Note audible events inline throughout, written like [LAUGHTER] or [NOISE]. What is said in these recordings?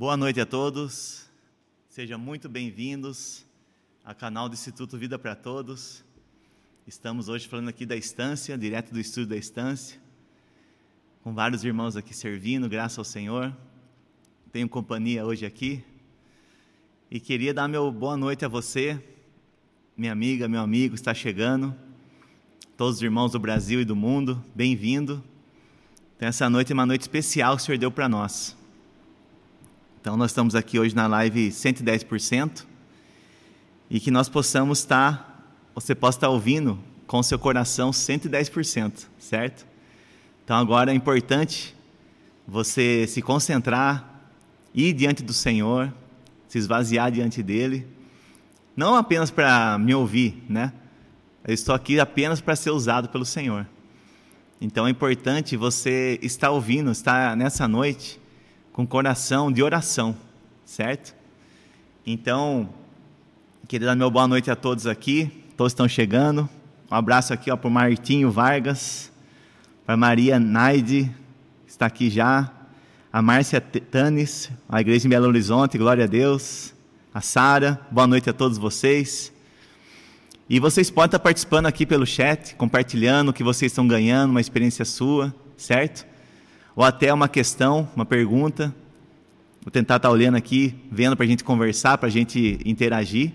Boa noite a todos. Sejam muito bem-vindos ao canal do Instituto Vida para Todos. Estamos hoje falando aqui da estância, direto do estúdio da estância, com vários irmãos aqui servindo, graças ao Senhor. Tenho companhia hoje aqui. E queria dar meu boa noite a você, minha amiga, meu amigo, está chegando. Todos os irmãos do Brasil e do mundo, bem-vindo. Então, essa noite é uma noite especial que o Senhor deu para nós. Então, nós estamos aqui hoje na live 110% e que nós possamos estar, você possa estar ouvindo com seu coração 110%, certo? Então, agora é importante você se concentrar, ir diante do Senhor, se esvaziar diante dele, não apenas para me ouvir, né? Eu estou aqui apenas para ser usado pelo Senhor. Então é importante você estar ouvindo, estar nessa noite com coração de oração, certo? Então, queria dar meu boa noite a todos aqui, todos estão chegando. Um abraço aqui para o Martinho Vargas, para Maria Naide, que está aqui já, a Márcia Tanis, a Igreja em Belo Horizonte, glória a Deus, a Sara, boa noite a todos vocês. E vocês podem estar participando aqui pelo chat, compartilhando o que vocês estão ganhando, uma experiência sua, certo? Ou até uma questão, uma pergunta. Vou tentar estar olhando aqui, vendo para a gente conversar, para a gente interagir,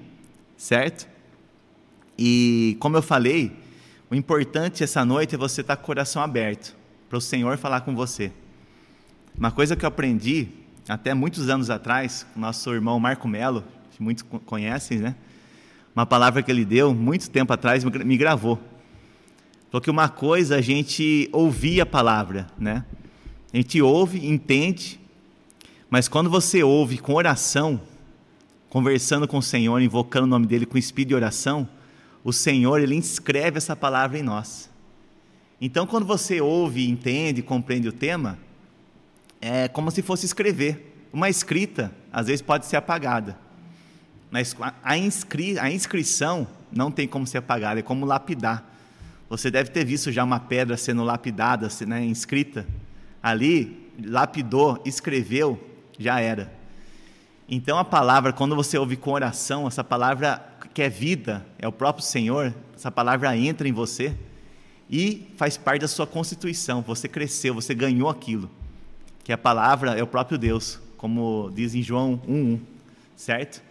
certo? E como eu falei, o importante essa noite é você estar com o coração aberto para o Senhor falar com você. Uma coisa que eu aprendi até muitos anos atrás, com nosso irmão Marco Melo, que muitos conhecem, né? Uma palavra que ele deu muito tempo atrás me gravou. Falou que uma coisa a gente ouvir a palavra, né? A gente ouve, entende, mas quando você ouve com oração, conversando com o Senhor, invocando o nome dele com espírito de oração, o Senhor ele inscreve essa palavra em nós. Então, quando você ouve, entende, compreende o tema, é como se fosse escrever. Uma escrita, às vezes, pode ser apagada. Mas a, inscri a inscrição não tem como ser apagada, é como lapidar. Você deve ter visto já uma pedra sendo lapidada, né, inscrita ali, lapidou, escreveu, já era. Então a palavra, quando você ouve com oração, essa palavra que é vida, é o próprio Senhor, essa palavra entra em você e faz parte da sua constituição. Você cresceu, você ganhou aquilo. Que a palavra é o próprio Deus, como diz em João 1:1, certo?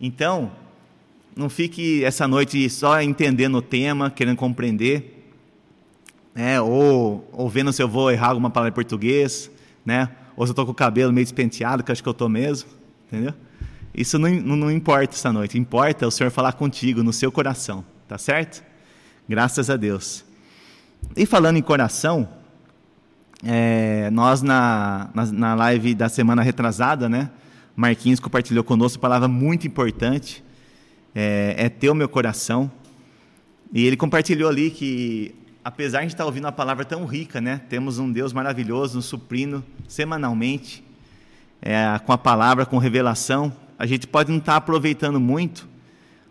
Então, não fique essa noite só entendendo o tema, querendo compreender né? Ou, ou vendo se eu vou errar alguma palavra em português, né? Ou se eu estou com o cabelo meio despenteado, que acho que eu estou mesmo, entendeu? Isso não, não, não importa essa noite. Importa o Senhor falar contigo, no seu coração, tá certo? Graças a Deus. E falando em coração, é, nós na, na, na, live da semana retrasada, né? Marquinhos compartilhou conosco uma palavra muito importante, é, é ter o meu coração. E ele compartilhou ali que apesar de estar ouvindo uma palavra tão rica, né? Temos um Deus maravilhoso nos suprindo semanalmente é, com a palavra, com revelação. A gente pode não estar aproveitando muito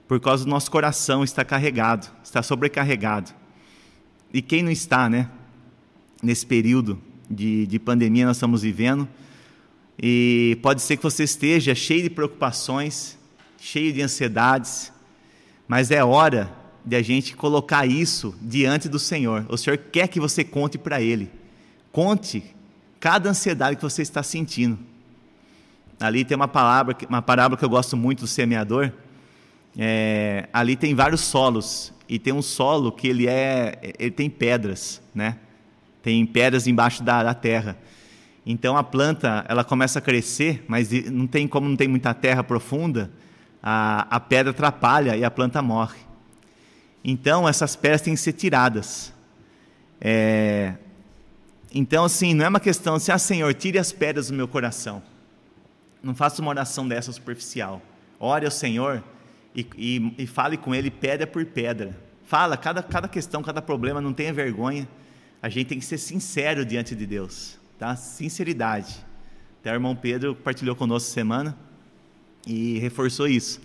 por causa do nosso coração está carregado, está sobrecarregado. E quem não está, né? Nesse período de, de pandemia nós estamos vivendo. E pode ser que você esteja cheio de preocupações, cheio de ansiedades, mas é hora de a gente colocar isso diante do Senhor. O Senhor quer que você conte para Ele. Conte cada ansiedade que você está sentindo. Ali tem uma palavra, uma parábola que eu gosto muito do semeador. É, ali tem vários solos e tem um solo que ele é, ele tem pedras, né? Tem pedras embaixo da, da terra. Então a planta ela começa a crescer, mas não tem como não tem muita terra profunda, a, a pedra atrapalha e a planta morre. Então, essas pedras têm que ser tiradas. É... Então, assim, não é uma questão assim, ah, Senhor, tire as pedras do meu coração. Não faça uma oração dessa superficial. Ore ao Senhor e, e, e fale com Ele pedra por pedra. Fala, cada, cada questão, cada problema, não tenha vergonha. A gente tem que ser sincero diante de Deus, tá? Sinceridade. Até o irmão Pedro compartilhou conosco semana e reforçou isso.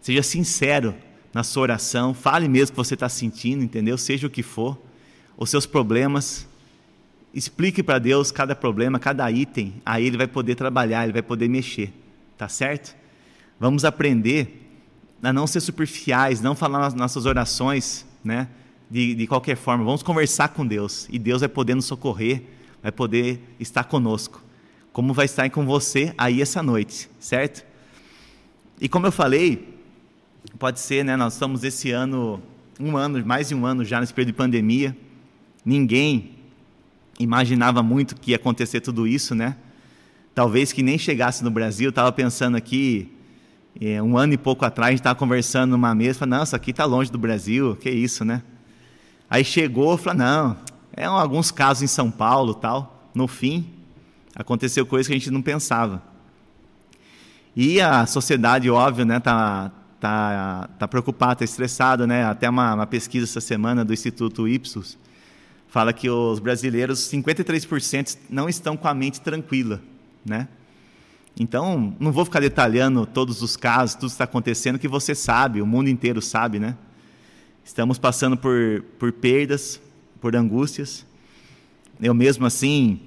Seja sincero na sua oração, fale mesmo o que você está sentindo, entendeu? Seja o que for, os seus problemas, explique para Deus cada problema, cada item, aí ele vai poder trabalhar, ele vai poder mexer, tá certo? Vamos aprender a não ser superficiais, não falar nas nossas orações, né? De, de qualquer forma, vamos conversar com Deus e Deus vai poder nos socorrer, vai poder estar conosco, como vai estar com você aí essa noite, certo? E como eu falei, pode ser, né? Nós estamos esse ano, um ano, mais de um ano já nesse período de pandemia. Ninguém imaginava muito que ia acontecer tudo isso, né? Talvez que nem chegasse no Brasil. Estava pensando aqui, é, um ano e pouco atrás, a gente estava conversando numa mesa, falando, não, isso aqui está longe do Brasil, que isso, né? Aí chegou, falou, não, é alguns casos em São Paulo, tal. No fim, aconteceu coisa que a gente não pensava. E a sociedade, óbvio, né, tá, tá, tá preocupada, tá estressada, né? Até uma, uma pesquisa essa semana do Instituto Ipsos fala que os brasileiros, 53% não estão com a mente tranquila, né? Então, não vou ficar detalhando todos os casos, tudo está acontecendo, que você sabe, o mundo inteiro sabe, né? Estamos passando por, por perdas, por angústias. Eu mesmo assim,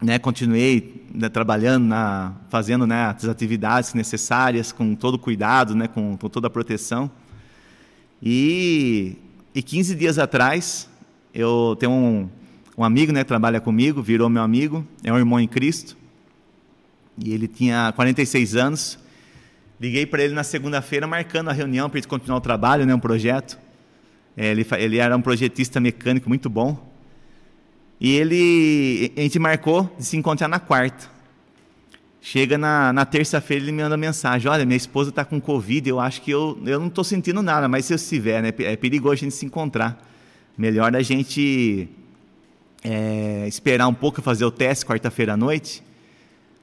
né, continuei né, trabalhando, na, fazendo né, as atividades necessárias, com todo cuidado, né, com, com toda a proteção. E, e 15 dias atrás, eu tenho um, um amigo né, que trabalha comigo, virou meu amigo, é um irmão em Cristo, e ele tinha 46 anos. Liguei para ele na segunda-feira, marcando a reunião para ele continuar o trabalho, né, um projeto. É, ele, ele era um projetista mecânico muito bom. E ele, a gente marcou de se encontrar na quarta. Chega na, na terça-feira, ele me manda mensagem: Olha, minha esposa está com Covid, eu acho que eu, eu não estou sentindo nada, mas se eu estiver, né, é perigoso a gente se encontrar. Melhor a gente é, esperar um pouco fazer o teste quarta-feira à noite.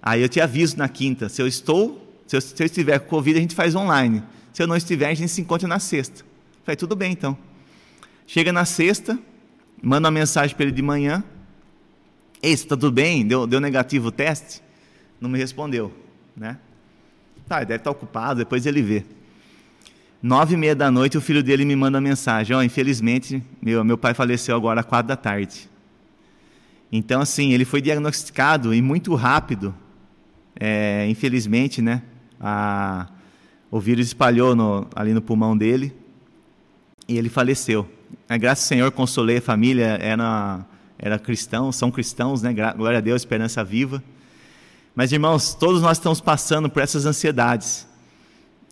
Aí eu te aviso na quinta. Se eu estou, se eu, se eu estiver com Covid, a gente faz online. Se eu não estiver, a gente se encontra na sexta. Falei, tudo bem então. Chega na sexta, manda uma mensagem para ele de manhã. Ei, está tudo bem? Deu, deu negativo o teste? Não me respondeu, né? Tá, deve estar ocupado, depois ele vê. Nove e meia da noite, o filho dele me manda mensagem: oh, infelizmente, meu, meu pai faleceu agora às quatro da tarde. Então, assim, ele foi diagnosticado e muito rápido. É, infelizmente, né? A, o vírus espalhou no, ali no pulmão dele e ele faleceu. É, graças ao Senhor, consolei a família, era, era cristão, são cristãos, né? Glória a Deus, esperança viva. Mas, irmãos, todos nós estamos passando por essas ansiedades.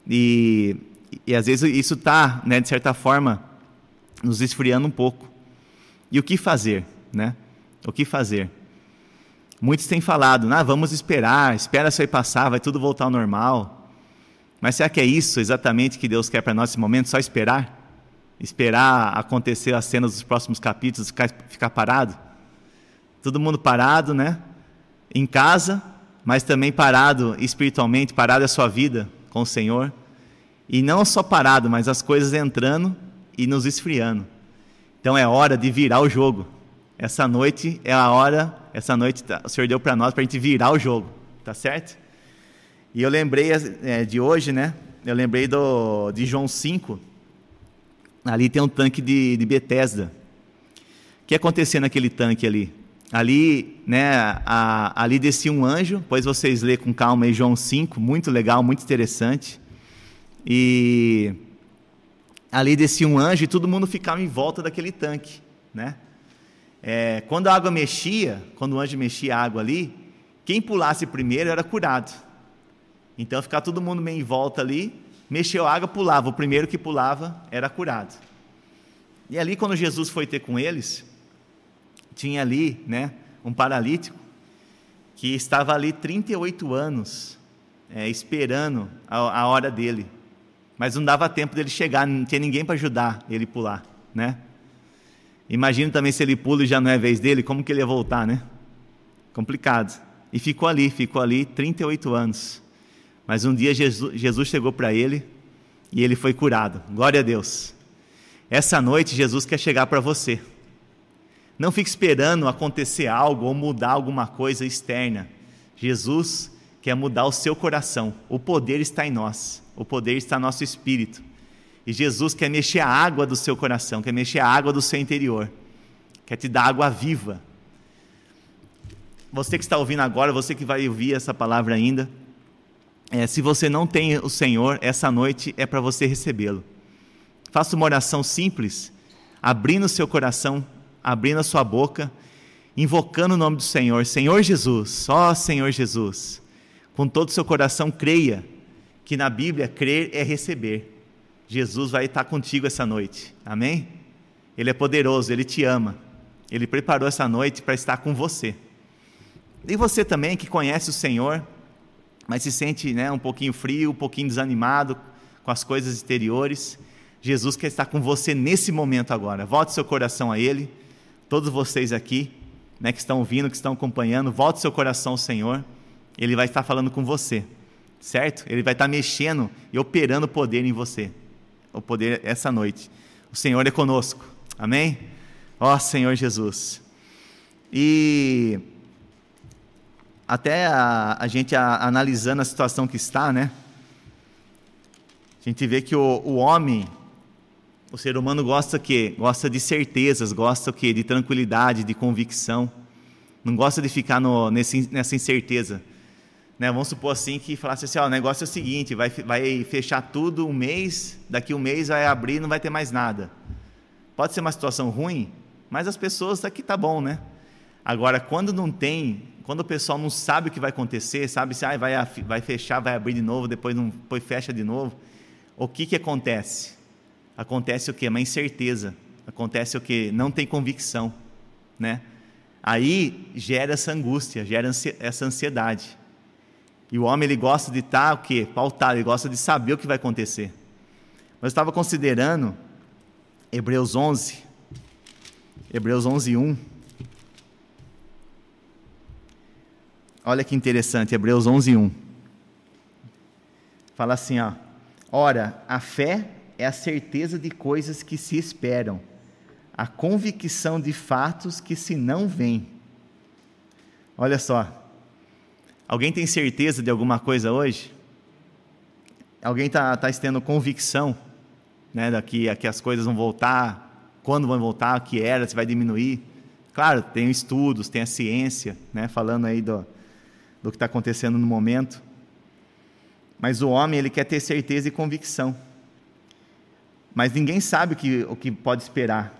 E, e às vezes isso está, né, de certa forma, nos esfriando um pouco. E o que fazer, né? O que fazer? Muitos têm falado, ah, vamos esperar, espera isso aí passar, vai tudo voltar ao normal. Mas será que é isso exatamente que Deus quer para nós nesse momento? Só esperar? Esperar acontecer as cenas dos próximos capítulos, ficar, ficar parado. Todo mundo parado, né? Em casa, mas também parado espiritualmente, parado a sua vida com o Senhor. E não só parado, mas as coisas entrando e nos esfriando. Então é hora de virar o jogo. Essa noite é a hora, essa noite tá, o Senhor deu para nós para a gente virar o jogo, tá certo? E eu lembrei é, de hoje, né? Eu lembrei do, de João 5, ali tem um tanque de, de Bethesda. O que acontecia naquele tanque ali? Ali, né, a, ali descia um anjo, depois vocês lê com calma aí João 5, muito legal, muito interessante. E ali descia um anjo e todo mundo ficava em volta daquele tanque, né? É, quando a água mexia, quando o anjo mexia a água ali, quem pulasse primeiro era curado. Então ficava todo mundo meio em volta ali, mexeu a água, pulava. O primeiro que pulava era curado. E ali, quando Jesus foi ter com eles, tinha ali né, um paralítico que estava ali 38 anos é, esperando a, a, hora dele. Mas não dava tempo dele chegar, não tinha ninguém para ajudar ele pular, né? Imagina também se ele pula e já não é vez dele, como que ele ia voltar, né? Complicado. E ficou ali, ficou ali 38 anos. Mas um dia Jesus, chegou para ele e ele foi curado. Glória a Deus. Essa noite Jesus quer chegar para você. Não fique esperando acontecer algo ou mudar alguma coisa externa. Jesus quer mudar o seu coração. O poder está em nós. O poder está no nosso espírito. E Jesus quer mexer a água do seu coração, quer mexer a água do seu interior. Quer te dar água viva. você que está ouvindo agora, você que vai ouvir essa palavra ainda, é, se você não tem o Senhor, essa noite é para você recebê-lo. Faça uma oração simples, abrindo o seu coração, abrindo a sua boca, invocando o nome do Senhor. Senhor Jesus, ó Senhor Jesus. Com todo o seu coração, creia que na Bíblia crer é receber. Jesus vai estar contigo essa noite. Amém? Ele é poderoso, ele te ama. Ele preparou essa noite para estar com você. E você também que conhece o Senhor, mas se sente né, um pouquinho frio, um pouquinho desanimado com as coisas exteriores, Jesus quer estar com você nesse momento agora. Volte seu coração a Ele. Todos vocês aqui, né, que estão ouvindo, que estão acompanhando, volte seu coração ao Senhor. Ele vai estar falando com você, certo? Ele vai estar mexendo e operando poder em você, o poder essa noite. O Senhor é conosco. Amém? Ó Senhor Jesus. E até a, a gente a, analisando a situação que está, né? A gente vê que o, o homem, o ser humano gosta que gosta de certezas, gosta que de tranquilidade, de convicção. Não gosta de ficar no, nesse, nessa incerteza. Né? Vamos supor assim que falasse assim, ó, o negócio é o seguinte, vai, vai fechar tudo um mês, daqui um mês vai abrir, não vai ter mais nada. Pode ser uma situação ruim, mas as pessoas aqui tá bom, né? Agora, quando não tem quando o pessoal não sabe o que vai acontecer, sabe se ah, vai, vai fechar, vai abrir de novo, depois, não, depois fecha de novo, o que, que acontece? Acontece o quê? Uma incerteza. Acontece o quê? Não tem convicção. Né? Aí gera essa angústia, gera essa ansiedade. E o homem ele gosta de estar o quê? Pautado, ele gosta de saber o que vai acontecer. Mas eu estava considerando Hebreus 11, Hebreus 11, 1. Olha que interessante, Hebreus 11, 1. Fala assim, ó. Ora, a fé é a certeza de coisas que se esperam, a convicção de fatos que se não veem. Olha só. Alguém tem certeza de alguma coisa hoje? Alguém está tá tendo convicção né, daqui a que as coisas vão voltar, quando vão voltar, o que era, se vai diminuir? Claro, tem estudos, tem a ciência, né, falando aí do, do que está acontecendo no momento. Mas o homem, ele quer ter certeza e convicção. Mas ninguém sabe o que, o que pode esperar.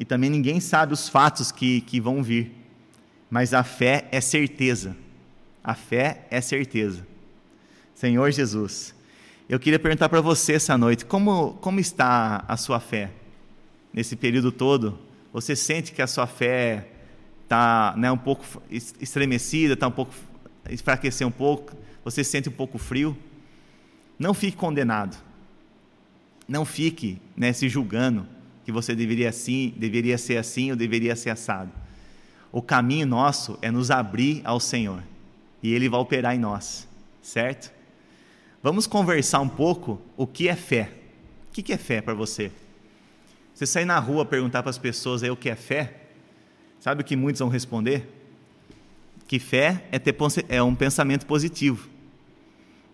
E também ninguém sabe os fatos que, que vão vir. Mas a fé é certeza. A fé é certeza. Senhor Jesus, eu queria perguntar para você essa noite: como, como está a sua fé? Nesse período todo, você sente que a sua fé está né, um pouco estremecida, está um pouco enfraquecer um pouco, você se sente um pouco frio, não fique condenado. Não fique né, se julgando que você deveria, assim, deveria ser assim ou deveria ser assado. O caminho nosso é nos abrir ao Senhor e Ele vai operar em nós, certo? Vamos conversar um pouco o que é fé. O que é fé para você? Você sair na rua perguntar para as pessoas aí o que é fé, sabe o que muitos vão responder? Que fé é, ter, é um pensamento positivo.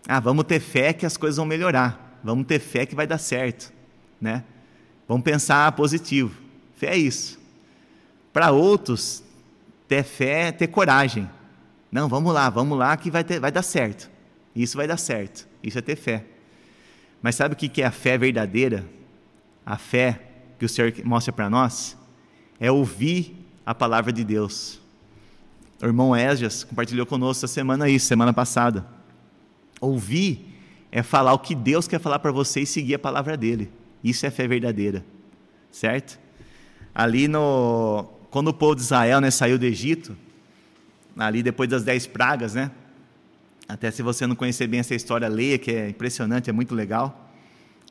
Ah, vamos ter fé que as coisas vão melhorar. Vamos ter fé que vai dar certo, né? Vamos pensar positivo. Fé é isso. Para outros, ter fé é ter coragem. Não, vamos lá, vamos lá que vai, ter, vai dar certo. Isso vai dar certo. Isso é ter fé. Mas sabe o que é a fé verdadeira? A fé que o Senhor mostra para nós é ouvir a palavra de Deus. O irmão Esdras compartilhou conosco essa semana isso, semana passada. Ouvir é falar o que Deus quer falar para você e seguir a palavra dele. Isso é fé verdadeira, certo? Ali no quando o povo de Israel né, saiu do Egito, ali depois das dez pragas, né? Até se você não conhecer bem essa história, leia, que é impressionante, é muito legal.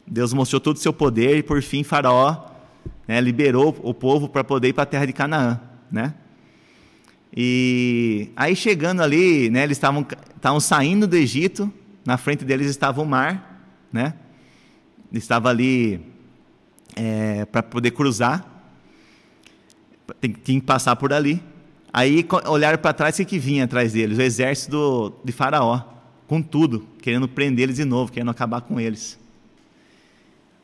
Deus mostrou todo o seu poder e por fim Faraó né, liberou o povo para poder ir para a terra de Canaã, né? E aí chegando ali, né, eles estavam saindo do Egito, na frente deles estava o mar, né? Estava ali é, para poder cruzar, tinha que passar por ali. Aí olharam para trás e que vinha atrás deles? O exército do, de Faraó, com tudo, querendo prender eles de novo, querendo acabar com eles.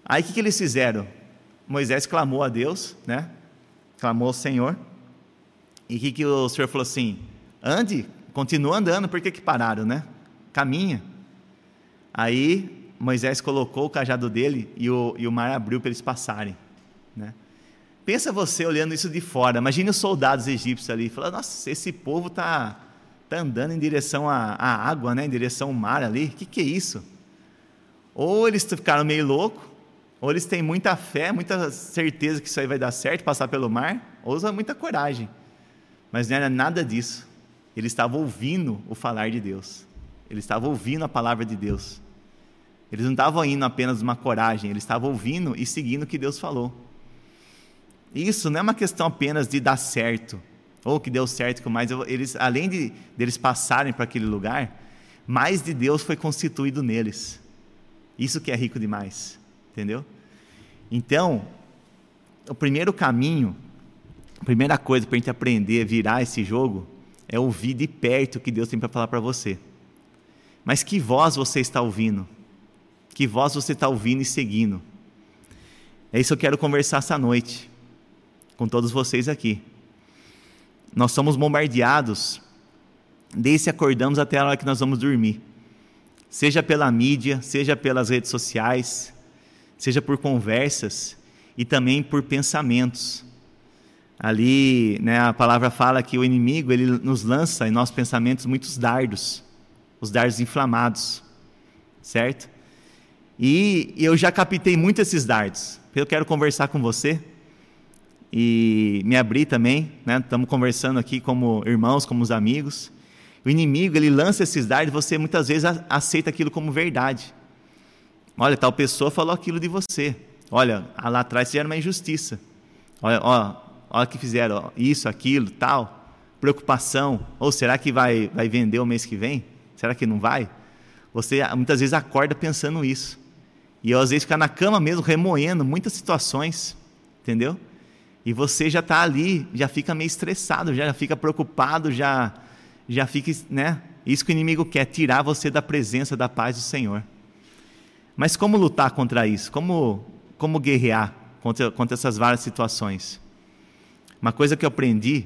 Aí o que, que eles fizeram? Moisés clamou a Deus, né? Clamou ao Senhor. E que, que o Senhor falou assim? ande, continua andando, por que, que pararam, né? Caminha. Aí Moisés colocou o cajado dele e o, e o mar abriu para eles passarem. Né? Pensa você olhando isso de fora, imagine os soldados egípcios ali, falando, nossa, esse povo está tá andando em direção à, à, água, né? em direção ao mar ali, o que, que é isso? Ou eles ficaram meio loucos, ou eles têm muita fé, muita certeza que isso aí vai dar certo, passar pelo mar, ou usam muita coragem. Mas não era nada disso. Eles estavam ouvindo o falar de Deus. Eles estavam ouvindo a palavra de Deus. Eles não estavam indo apenas uma coragem, eles estavam ouvindo e seguindo o que Deus falou. Isso não é uma questão apenas de dar certo, ou que deu certo, mas eles, além de deles passarem para aquele lugar, mais de Deus foi constituído neles. Isso que é rico demais, entendeu? Então, o primeiro caminho, a primeira coisa para a gente aprender a virar esse jogo é ouvir de perto o que Deus tem para falar para você. Mas que voz você está ouvindo? Que voz você está ouvindo e seguindo? É isso que eu quero conversar essa noite com todos vocês aqui. Nós somos bombardeados desde acordamos até a hora que nós vamos dormir seja pela mídia, seja pelas redes sociais, seja por conversas e também por pensamentos. Ali, né, a palavra fala que o inimigo ele nos lança em nossos pensamentos muitos dardos, os dardos inflamados, certo? E eu já captei muito esses dardos. Eu quero conversar com você e me abrir também, né? Estamos conversando aqui como irmãos, como os amigos. O inimigo, ele lança esses dardos você muitas vezes aceita aquilo como verdade. Olha, tal pessoa falou aquilo de você. Olha, lá atrás fizeram uma injustiça. Olha, ó, o que fizeram, isso, aquilo, tal. Preocupação. Ou será que vai, vai vender o mês que vem? Será que não vai? Você muitas vezes acorda pensando isso. E às vezes fica na cama mesmo, remoendo muitas situações. Entendeu? E você já está ali, já fica meio estressado, já fica preocupado, já já fica, né? Isso que o inimigo quer, tirar você da presença da paz do Senhor. Mas como lutar contra isso? Como, como guerrear contra, contra essas várias situações? Uma coisa que eu aprendi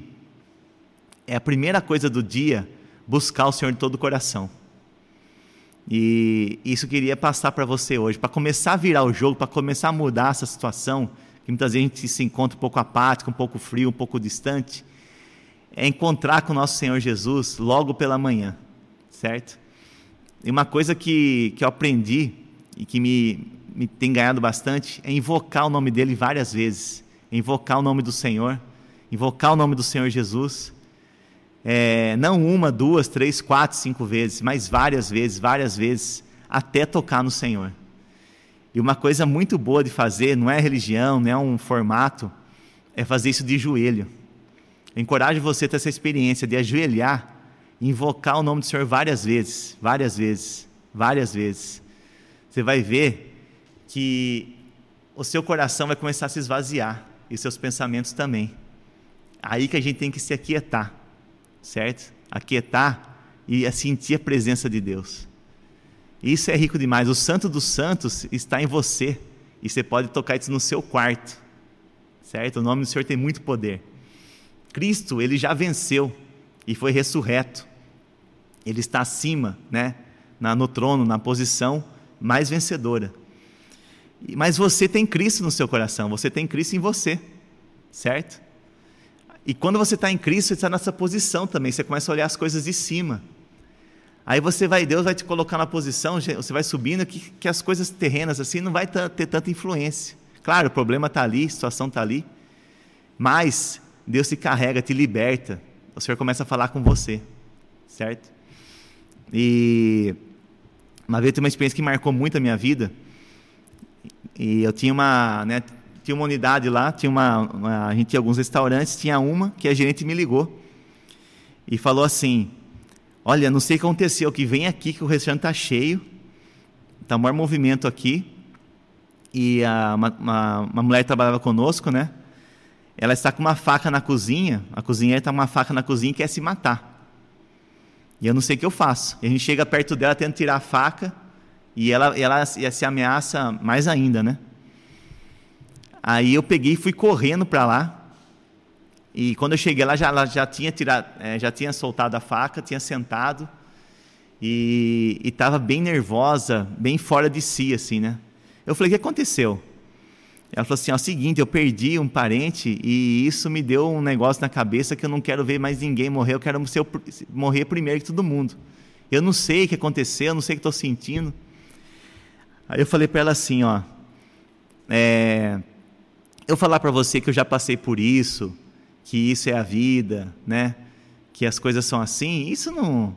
é a primeira coisa do dia buscar o Senhor de todo o coração. E isso eu queria passar para você hoje, para começar a virar o jogo, para começar a mudar essa situação, que muitas vezes a gente se encontra um pouco apático, um pouco frio, um pouco distante é encontrar com o nosso Senhor Jesus logo pela manhã, certo? E uma coisa que, que eu aprendi e que me, me tem ganhado bastante é invocar o nome dele várias vezes, invocar o nome do Senhor, invocar o nome do Senhor Jesus. É, não uma, duas, três, quatro, cinco vezes, mas várias vezes, várias vezes, até tocar no Senhor. E uma coisa muito boa de fazer, não é religião, não é um formato, é fazer isso de joelho. Encorajo você a ter essa experiência de ajoelhar invocar o nome do Senhor várias vezes, várias vezes, várias vezes. Você vai ver que o seu coração vai começar a se esvaziar e seus pensamentos também. Aí que a gente tem que se aquietar, certo? Aquietar e sentir a presença de Deus. Isso é rico demais. O Santo dos Santos está em você e você pode tocar isso no seu quarto, certo? O nome do Senhor tem muito poder. Cristo, ele já venceu e foi ressurreto. Ele está acima, né, na, no trono, na posição mais vencedora. Mas você tem Cristo no seu coração, você tem Cristo em você, certo? E quando você está em Cristo, você está nessa posição também, você começa a olhar as coisas de cima. Aí você vai, Deus vai te colocar na posição, você vai subindo, que, que as coisas terrenas assim não vai ter tanta influência. Claro, o problema está ali, a situação está ali, mas Deus te carrega, te liberta. O Senhor começa a falar com você, certo? E uma vez eu uma experiência que marcou muito a minha vida. E eu tinha uma, né, tinha uma unidade lá, tinha uma, uma, a gente tinha alguns restaurantes, tinha uma que a gerente me ligou e falou assim: Olha, não sei o que aconteceu, que vem aqui que o restaurante está cheio, está maior movimento aqui. E a, uma, uma, uma mulher trabalhava conosco, né? ela está com uma faca na cozinha, a cozinheira está com uma faca na cozinha e quer se matar. E eu não sei o que eu faço. E a gente chega perto dela, tenta tirar a faca, e ela, ela se ameaça mais ainda, né? Aí eu peguei e fui correndo para lá, E quando eu cheguei lá, já, ela já tinha tirado, é, já tinha soltado a faca, tinha sentado e estava bem nervosa, bem fora de si, assim, né? Eu falei, o que aconteceu? Ela falou assim, é o seguinte, eu perdi um parente e isso me deu um negócio na cabeça que eu não quero ver mais ninguém morrer, eu quero ser, morrer primeiro que todo mundo. Eu não sei o que aconteceu, eu não sei o que estou sentindo. Aí eu falei para ela assim, ó, é, eu falar para você que eu já passei por isso, que isso é a vida, né? Que as coisas são assim, isso não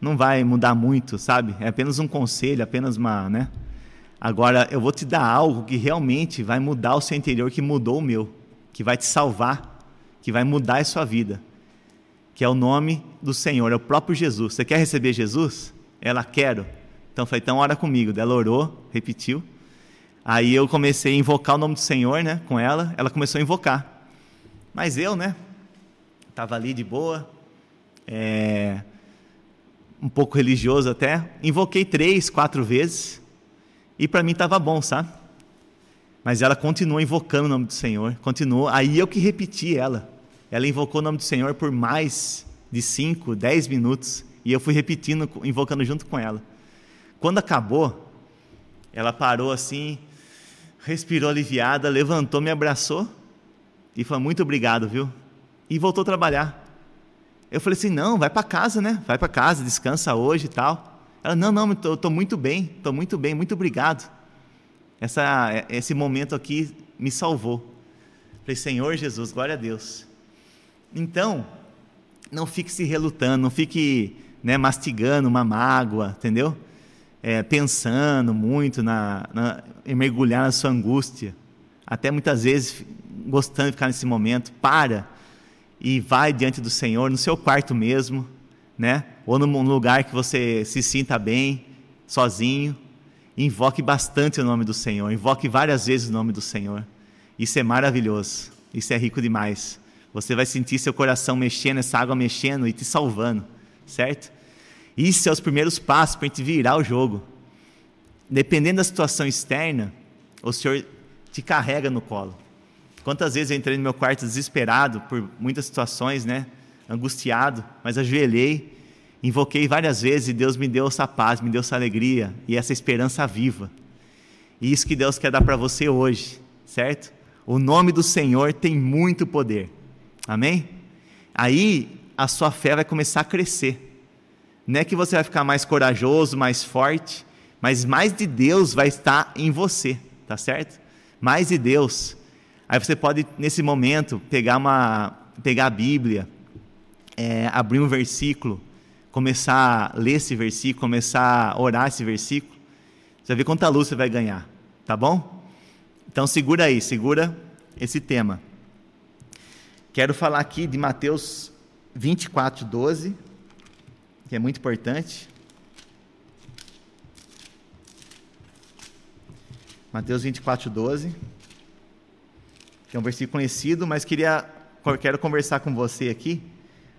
não vai mudar muito, sabe? É apenas um conselho, apenas uma, né? Agora eu vou te dar algo que realmente vai mudar o seu interior, que mudou o meu, que vai te salvar, que vai mudar a sua vida, que é o nome do Senhor, é o próprio Jesus. Você quer receber Jesus? Ela quero. Então falei, então ora comigo. Ela orou, repetiu. Aí eu comecei a invocar o nome do Senhor, né, com ela. Ela começou a invocar. Mas eu, né, estava ali de boa, é, um pouco religioso até, invoquei três, quatro vezes, e para mim estava bom, sabe? Mas ela continuou invocando o nome do Senhor, continuou, aí eu que repeti ela. Ela invocou o nome do Senhor por mais de cinco, dez minutos, e eu fui repetindo, invocando junto com ela. Quando acabou, ela parou assim, respirou aliviada, levantou, me abraçou e falou: Muito obrigado, viu? E voltou a trabalhar. Eu falei assim: não, vai para casa, né? Vai para casa, descansa hoje e tal. Ela: não, não, eu estou muito bem, estou muito bem, muito obrigado. Essa, esse momento aqui me salvou. Falei: Senhor Jesus, glória a Deus. Então, não fique se relutando, não fique né, mastigando uma mágoa, entendeu? É, pensando muito na, na, em mergulhar na sua angústia, até muitas vezes gostando de ficar nesse momento. Para e vai diante do Senhor, no seu quarto mesmo, né? Ou num lugar que você se sinta bem, sozinho. Invoque bastante o nome do Senhor, invoque várias vezes o nome do Senhor. Isso é maravilhoso, isso é rico demais. Você vai sentir seu coração mexendo, essa água mexendo e te salvando, certo? Isso é os primeiros passos para a gente virar o jogo. Dependendo da situação externa, o Senhor te carrega no colo. Quantas vezes eu entrei no meu quarto desesperado por muitas situações, né? Angustiado, mas ajoelhei, invoquei várias vezes e Deus me deu essa paz, me deu essa alegria e essa esperança viva. E isso que Deus quer dar para você hoje, certo? O nome do Senhor tem muito poder. Amém? Aí a sua fé vai começar a crescer. Não é que você vai ficar mais corajoso, mais forte, mas mais de Deus vai estar em você, tá certo? Mais de Deus Aí você pode, nesse momento, pegar, uma, pegar a Bíblia, é, abrir um versículo, começar a ler esse versículo, começar a orar esse versículo. Você vai ver quanta luz você vai ganhar, tá bom? Então segura aí, segura esse tema. Quero falar aqui de Mateus 24, 12, que é muito importante. Mateus 24, 12 que é um versículo conhecido, mas queria, quero conversar com você aqui,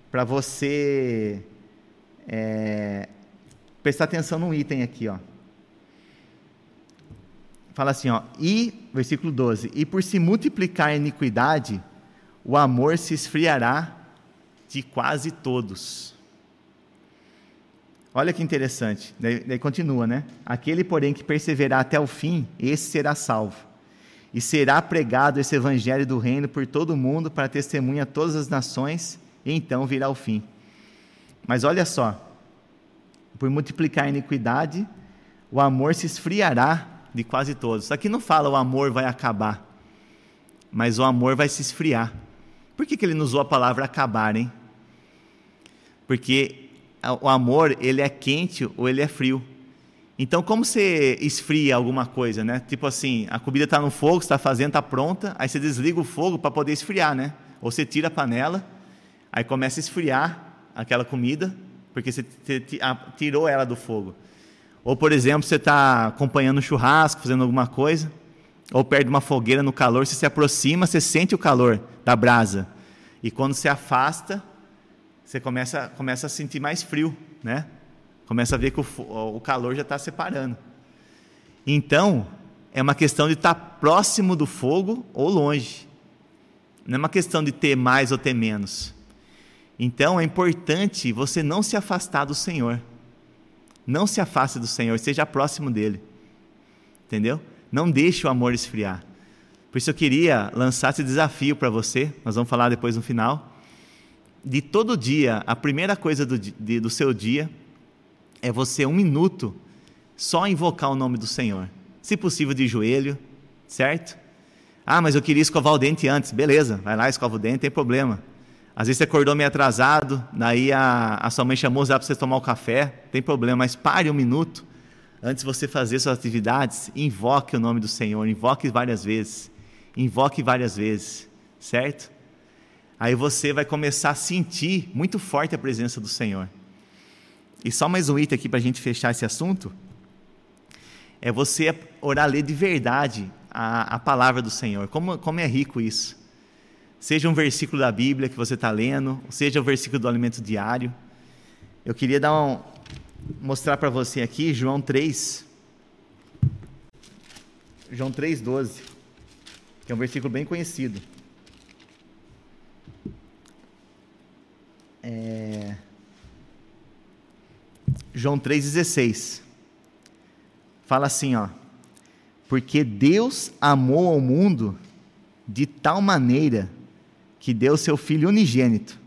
para você é, prestar atenção num item aqui, ó. Fala assim, ó, e, versículo 12, e por se multiplicar a iniquidade, o amor se esfriará de quase todos. Olha que interessante, daí, daí continua, né? Aquele, porém, que perseverar até o fim, esse será salvo e será pregado esse evangelho do reino por todo o mundo para testemunha a todas as nações, e então virá o fim. Mas olha só, por multiplicar a iniquidade, o amor se esfriará de quase todos. Aqui não fala o amor vai acabar, mas o amor vai se esfriar. Por que, que ele não usou a palavra acabar, hein? Porque o amor, ele é quente ou ele é frio. Então, como você esfria alguma coisa, né? Tipo assim, a comida está no fogo, está fazendo, está pronta, aí você desliga o fogo para poder esfriar, né? Ou você tira a panela, aí começa a esfriar aquela comida, porque você tirou ela do fogo. Ou, por exemplo, você está acompanhando um churrasco, fazendo alguma coisa, ou perto de uma fogueira no calor, você se aproxima, você sente o calor da brasa. E quando se afasta, você começa, começa a sentir mais frio, né? Começa a ver que o, o calor já está separando. Então, é uma questão de estar tá próximo do fogo ou longe. Não é uma questão de ter mais ou ter menos. Então é importante você não se afastar do Senhor. Não se afaste do Senhor, seja próximo dele. Entendeu? Não deixe o amor esfriar. Por isso eu queria lançar esse desafio para você, nós vamos falar depois no final. De todo dia, a primeira coisa do, de, do seu dia é você, um minuto, só invocar o nome do Senhor. Se possível, de joelho, certo? Ah, mas eu queria escovar o dente antes. Beleza, vai lá, escova o dente, tem problema. Às vezes você acordou meio atrasado, daí a, a sua mãe chamou para você tomar o café, tem problema, mas pare um minuto antes de você fazer suas atividades, invoque o nome do Senhor, invoque várias vezes, invoque várias vezes, certo? Aí você vai começar a sentir muito forte a presença do Senhor. E só mais um item aqui para a gente fechar esse assunto, é você orar ler de verdade a, a palavra do Senhor. Como, como é rico isso. Seja um versículo da Bíblia que você está lendo, seja o um versículo do alimento diário. Eu queria dar um, mostrar para você aqui João 3. João 3,12, que é um versículo bem conhecido. É... João 3,16. Fala assim, ó. Porque Deus amou ao mundo de tal maneira que deu seu Filho unigênito,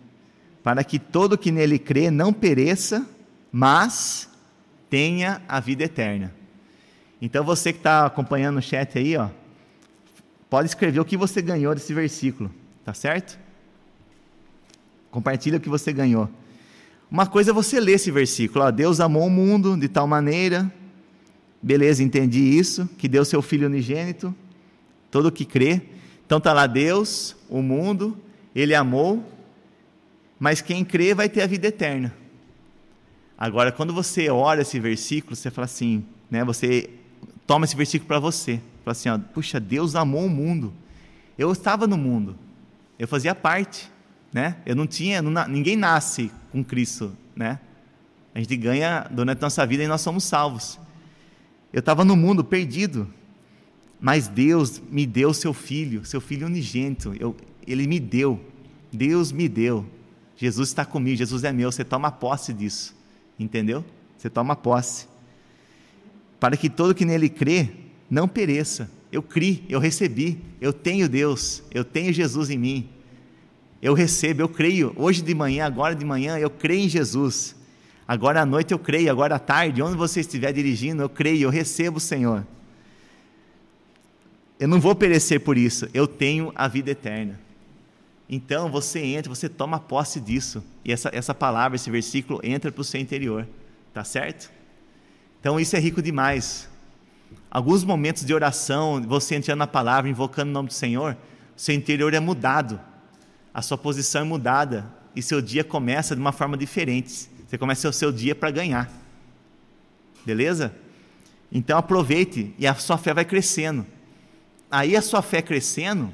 para que todo que nele crê não pereça, mas tenha a vida eterna. Então você que está acompanhando o chat aí, ó, pode escrever o que você ganhou desse versículo, tá certo? Compartilha o que você ganhou. Uma coisa é você ler esse versículo, ó, Deus amou o mundo de tal maneira, beleza, entendi isso, que deu seu Filho unigênito, todo que crê. Então tá lá Deus, o mundo, ele amou, mas quem crê vai ter a vida eterna. Agora, quando você ora esse versículo, você fala assim, né? Você toma esse versículo para você, fala assim, ó, puxa, Deus amou o mundo. Eu estava no mundo, eu fazia parte, né? Eu não tinha, não, ninguém nasce com Cristo, né? A gente ganha durante a nossa vida e nós somos salvos. Eu estava no mundo perdido, mas Deus me deu seu filho, seu filho unigênito. Eu, ele me deu. Deus me deu. Jesus está comigo, Jesus é meu. Você toma posse disso. Entendeu? Você toma posse. Para que todo que nele crê não pereça. Eu criei, eu recebi, eu tenho Deus, eu tenho Jesus em mim. Eu recebo, eu creio. Hoje de manhã, agora de manhã, eu creio em Jesus. Agora à noite eu creio, agora à tarde, onde você estiver dirigindo, eu creio, eu recebo o Senhor. Eu não vou perecer por isso, eu tenho a vida eterna. Então você entra, você toma posse disso. E essa, essa palavra, esse versículo entra para o seu interior. Tá certo? Então isso é rico demais. Alguns momentos de oração, você entrando na palavra, invocando o nome do Senhor, seu interior é mudado. A sua posição é mudada. E seu dia começa de uma forma diferente. Você começa o seu dia para ganhar. Beleza? Então aproveite e a sua fé vai crescendo. Aí a sua fé crescendo,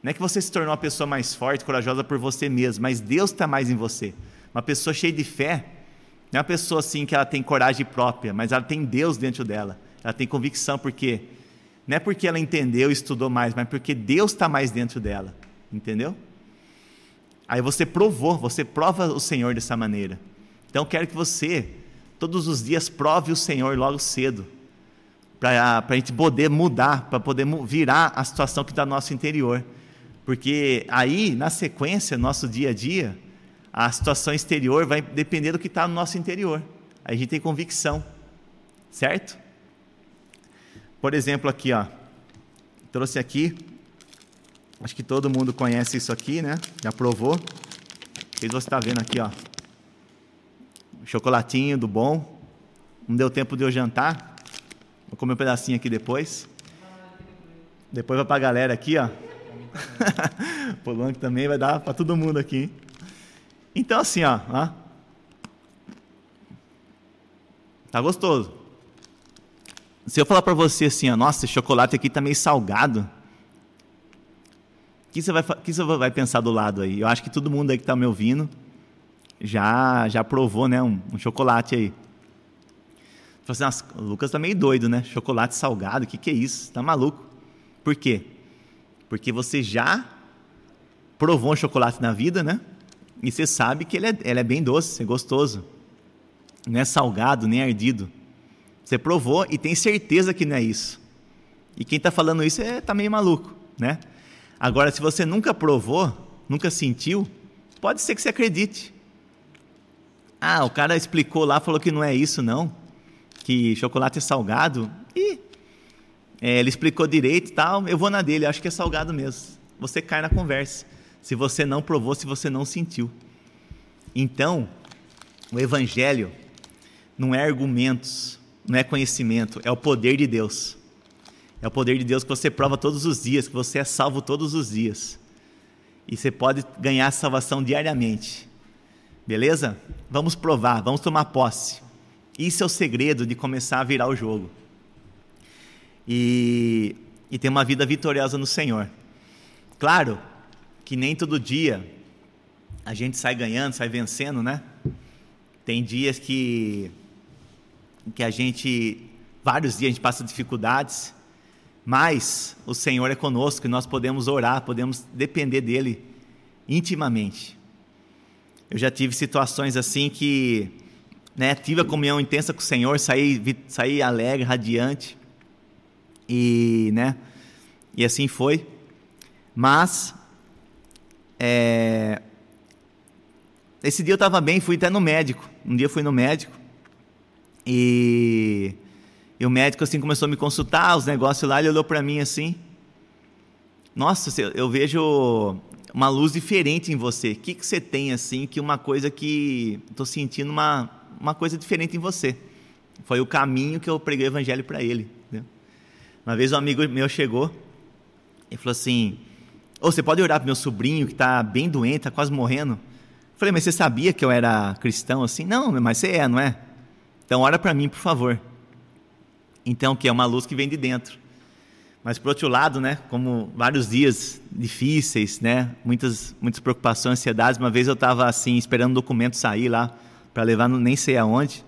não é que você se tornou uma pessoa mais forte, corajosa por você mesmo, mas Deus está mais em você. Uma pessoa cheia de fé, não é uma pessoa assim que ela tem coragem própria, mas ela tem Deus dentro dela. Ela tem convicção, porque não é porque ela entendeu e estudou mais, mas porque Deus está mais dentro dela. Entendeu? Aí você provou, você prova o Senhor dessa maneira. Então quero que você, todos os dias, prove o Senhor logo cedo, para a gente poder mudar, para poder virar a situação que está no nosso interior. Porque aí, na sequência, nosso dia a dia, a situação exterior vai depender do que está no nosso interior. Aí a gente tem convicção, certo? Por exemplo, aqui, ó, trouxe aqui, acho que todo mundo conhece isso aqui, né? Já provou. Vocês você está vendo aqui, ó, chocolatinho do bom. Não deu tempo de eu jantar. Vou comer um pedacinho aqui depois. Depois vai para a galera aqui, ó. [LAUGHS] Polônia também vai dar para todo mundo aqui. Então assim, ó, ó. Tá gostoso. Se eu falar para você assim, ó, nossa, esse chocolate aqui tá meio salgado. O que você vai, que você vai pensar do lado aí? Eu acho que todo mundo aí que está me ouvindo já já provou, né, um, um chocolate aí. Falei assim, o Lucas tá meio doido, né? Chocolate salgado, o que, que é isso? Tá maluco? Por quê? Porque você já provou um chocolate na vida, né? E você sabe que ele é, ele é bem doce, é gostoso. Não é salgado, nem ardido. Você provou e tem certeza que não é isso. E quem está falando isso é, tá meio maluco, né? Agora, se você nunca provou, nunca sentiu, pode ser que você acredite. Ah, o cara explicou lá, falou que não é isso não, que chocolate é salgado. E é, ele explicou direito e tal, eu vou na dele, acho que é salgado mesmo. Você cai na conversa. Se você não provou, se você não sentiu. Então, o evangelho não é argumentos, não é conhecimento, é o poder de Deus. É o poder de Deus que você prova todos os dias, que você é salvo todos os dias. E você pode ganhar salvação diariamente. Beleza? Vamos provar, vamos tomar posse. Isso é o segredo de começar a virar o jogo. E, e ter uma vida vitoriosa no Senhor. Claro que nem todo dia a gente sai ganhando, sai vencendo, né? Tem dias que, que a gente, vários dias a gente passa dificuldades, mas o Senhor é conosco e nós podemos orar, podemos depender dEle intimamente. Eu já tive situações assim que né, tive a comunhão intensa com o Senhor, saí, saí alegre, radiante, e, né, e assim foi. Mas, é, esse dia eu estava bem, fui até no médico. Um dia eu fui no médico e e o médico assim começou a me consultar, os negócios lá, ele olhou para mim assim: "Nossa, eu vejo uma luz diferente em você. O que que você tem assim que uma coisa que estou sentindo uma uma coisa diferente em você?" Foi o caminho que eu preguei o evangelho para ele. Uma vez um amigo meu chegou e falou assim: oh, você pode orar para meu sobrinho que está bem doente, está quase morrendo?" Eu falei: "Mas você sabia que eu era cristão assim?" "Não, mas você é, não é?" Então ora para mim, por favor. Então, que é uma luz que vem de dentro. Mas por outro lado, né, como vários dias difíceis, né, muitas muitas preocupações, ansiedades, uma vez eu estava assim esperando um documento sair lá para levar nem sei aonde.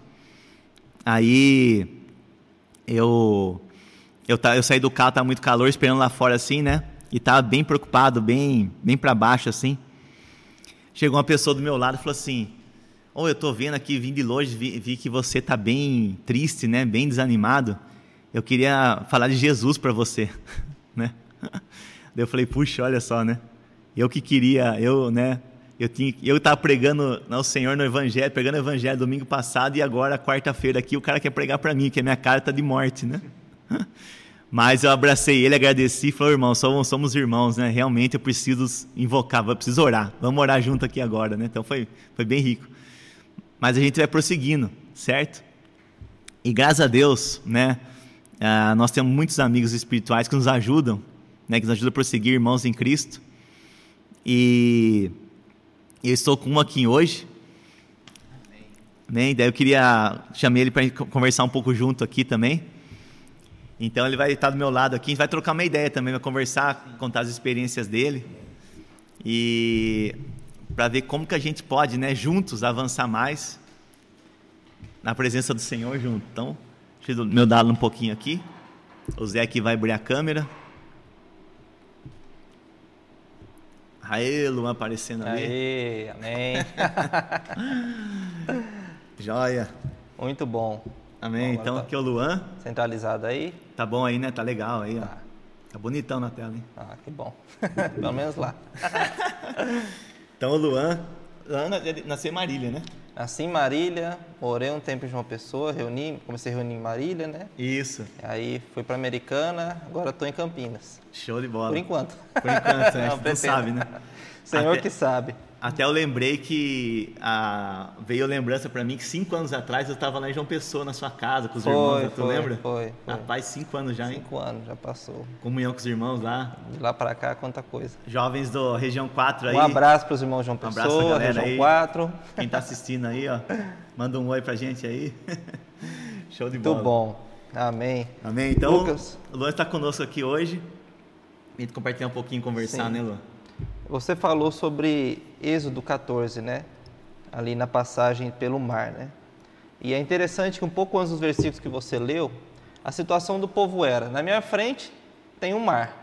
Aí eu eu, tá, eu saí do carro, estava muito calor, esperando lá fora assim, né? E estava bem preocupado, bem bem para baixo assim. Chegou uma pessoa do meu lado e falou assim: "Ou oh, eu estou vendo aqui, vim de longe, vi, vi que você está bem triste, né? Bem desanimado." Eu queria falar de Jesus para você, [LAUGHS] né? [LAUGHS] Daí eu falei, puxa, olha só, né? Eu que queria, eu, né? Eu tinha, eu estava pregando ao Senhor no Evangelho, pregando o Evangelho domingo passado e agora quarta-feira aqui o cara quer pregar para mim, que a minha cara está de morte, né? [LAUGHS] Mas eu abracei ele, agradeci e falei, irmão, somos, somos irmãos, né? Realmente eu preciso invocar, eu preciso orar. Vamos orar junto aqui agora, né? Então foi, foi bem rico. Mas a gente vai prosseguindo, certo? E graças a Deus, né? Uh, nós temos muitos amigos espirituais que nos ajudam, né, que nos ajudam a prosseguir, irmãos em Cristo. E eu estou com um aqui hoje. Amém. Daí eu queria chamar ele para conversar um pouco junto aqui também. Então ele vai estar do meu lado aqui, a gente vai trocar uma ideia também, vai conversar, contar as experiências dele e para ver como que a gente pode, né, juntos avançar mais na presença do Senhor junto. Então, Deixa eu meu dado um pouquinho aqui. O Zé aqui vai abrir a câmera. Aê, Luan aparecendo ali. Aê, amém. [LAUGHS] Joia. Muito bom. Amém. Bom, então tá aqui é o Luan. Centralizado aí. Tá bom aí, né? Tá legal aí, ó. Tá, tá bonitão na tela, hein? Ah, que bom. [LAUGHS] Pelo menos lá. [LAUGHS] então o Luan. Luan nasceu em Marília, né? Nasci em Marília, morei um tempo em João Pessoa, reuni, comecei a reunir em Marília, né? Isso. Aí fui para Americana, agora estou em Campinas. Show de bola. Por enquanto. Por enquanto, né? [LAUGHS] Não, não sabe, né? Senhor Até... que sabe. Até eu lembrei que a... veio lembrança para mim que cinco anos atrás eu estava lá em João Pessoa, na sua casa, com os foi, irmãos. Tu foi, lembra? Foi, foi. Rapaz, cinco anos já, hein? Cinco anos, já passou. Comunhão com os irmãos lá. De lá para cá, quanta coisa. Jovens do Região 4 aí. Um abraço para os irmãos João Pessoa, um abraço, Região aí. 4. Quem está assistindo aí, ó, manda um oi pra gente aí. [LAUGHS] Show de bola. Muito bom. Amém. Amém. Então, Lucas. o Luan está conosco aqui hoje. A gente compartilhar um pouquinho, conversar, Sim. né, Luan? Você falou sobre Êxodo 14, né? Ali na passagem pelo mar, né? E é interessante que um pouco antes dos versículos que você leu, a situação do povo era: na minha frente tem um mar,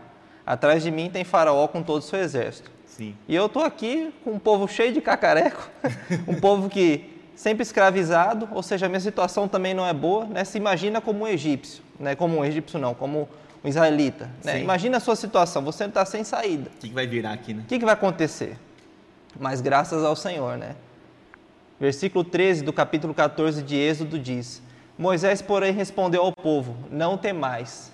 Atrás de mim tem Faraó com todo o seu exército. Sim. E eu estou aqui com um povo cheio de cacareco, [LAUGHS] um povo que sempre escravizado, ou seja, a minha situação também não é boa, né? Se imagina como um egípcio, né? Como um egípcio não, como um israelita, né? Imagina a sua situação, você está sem saída. O que, que vai virar aqui, né? O que, que vai acontecer? Mas graças ao Senhor, né? Versículo 13 do capítulo 14 de Êxodo diz: Moisés, porém, respondeu ao povo: Não temais,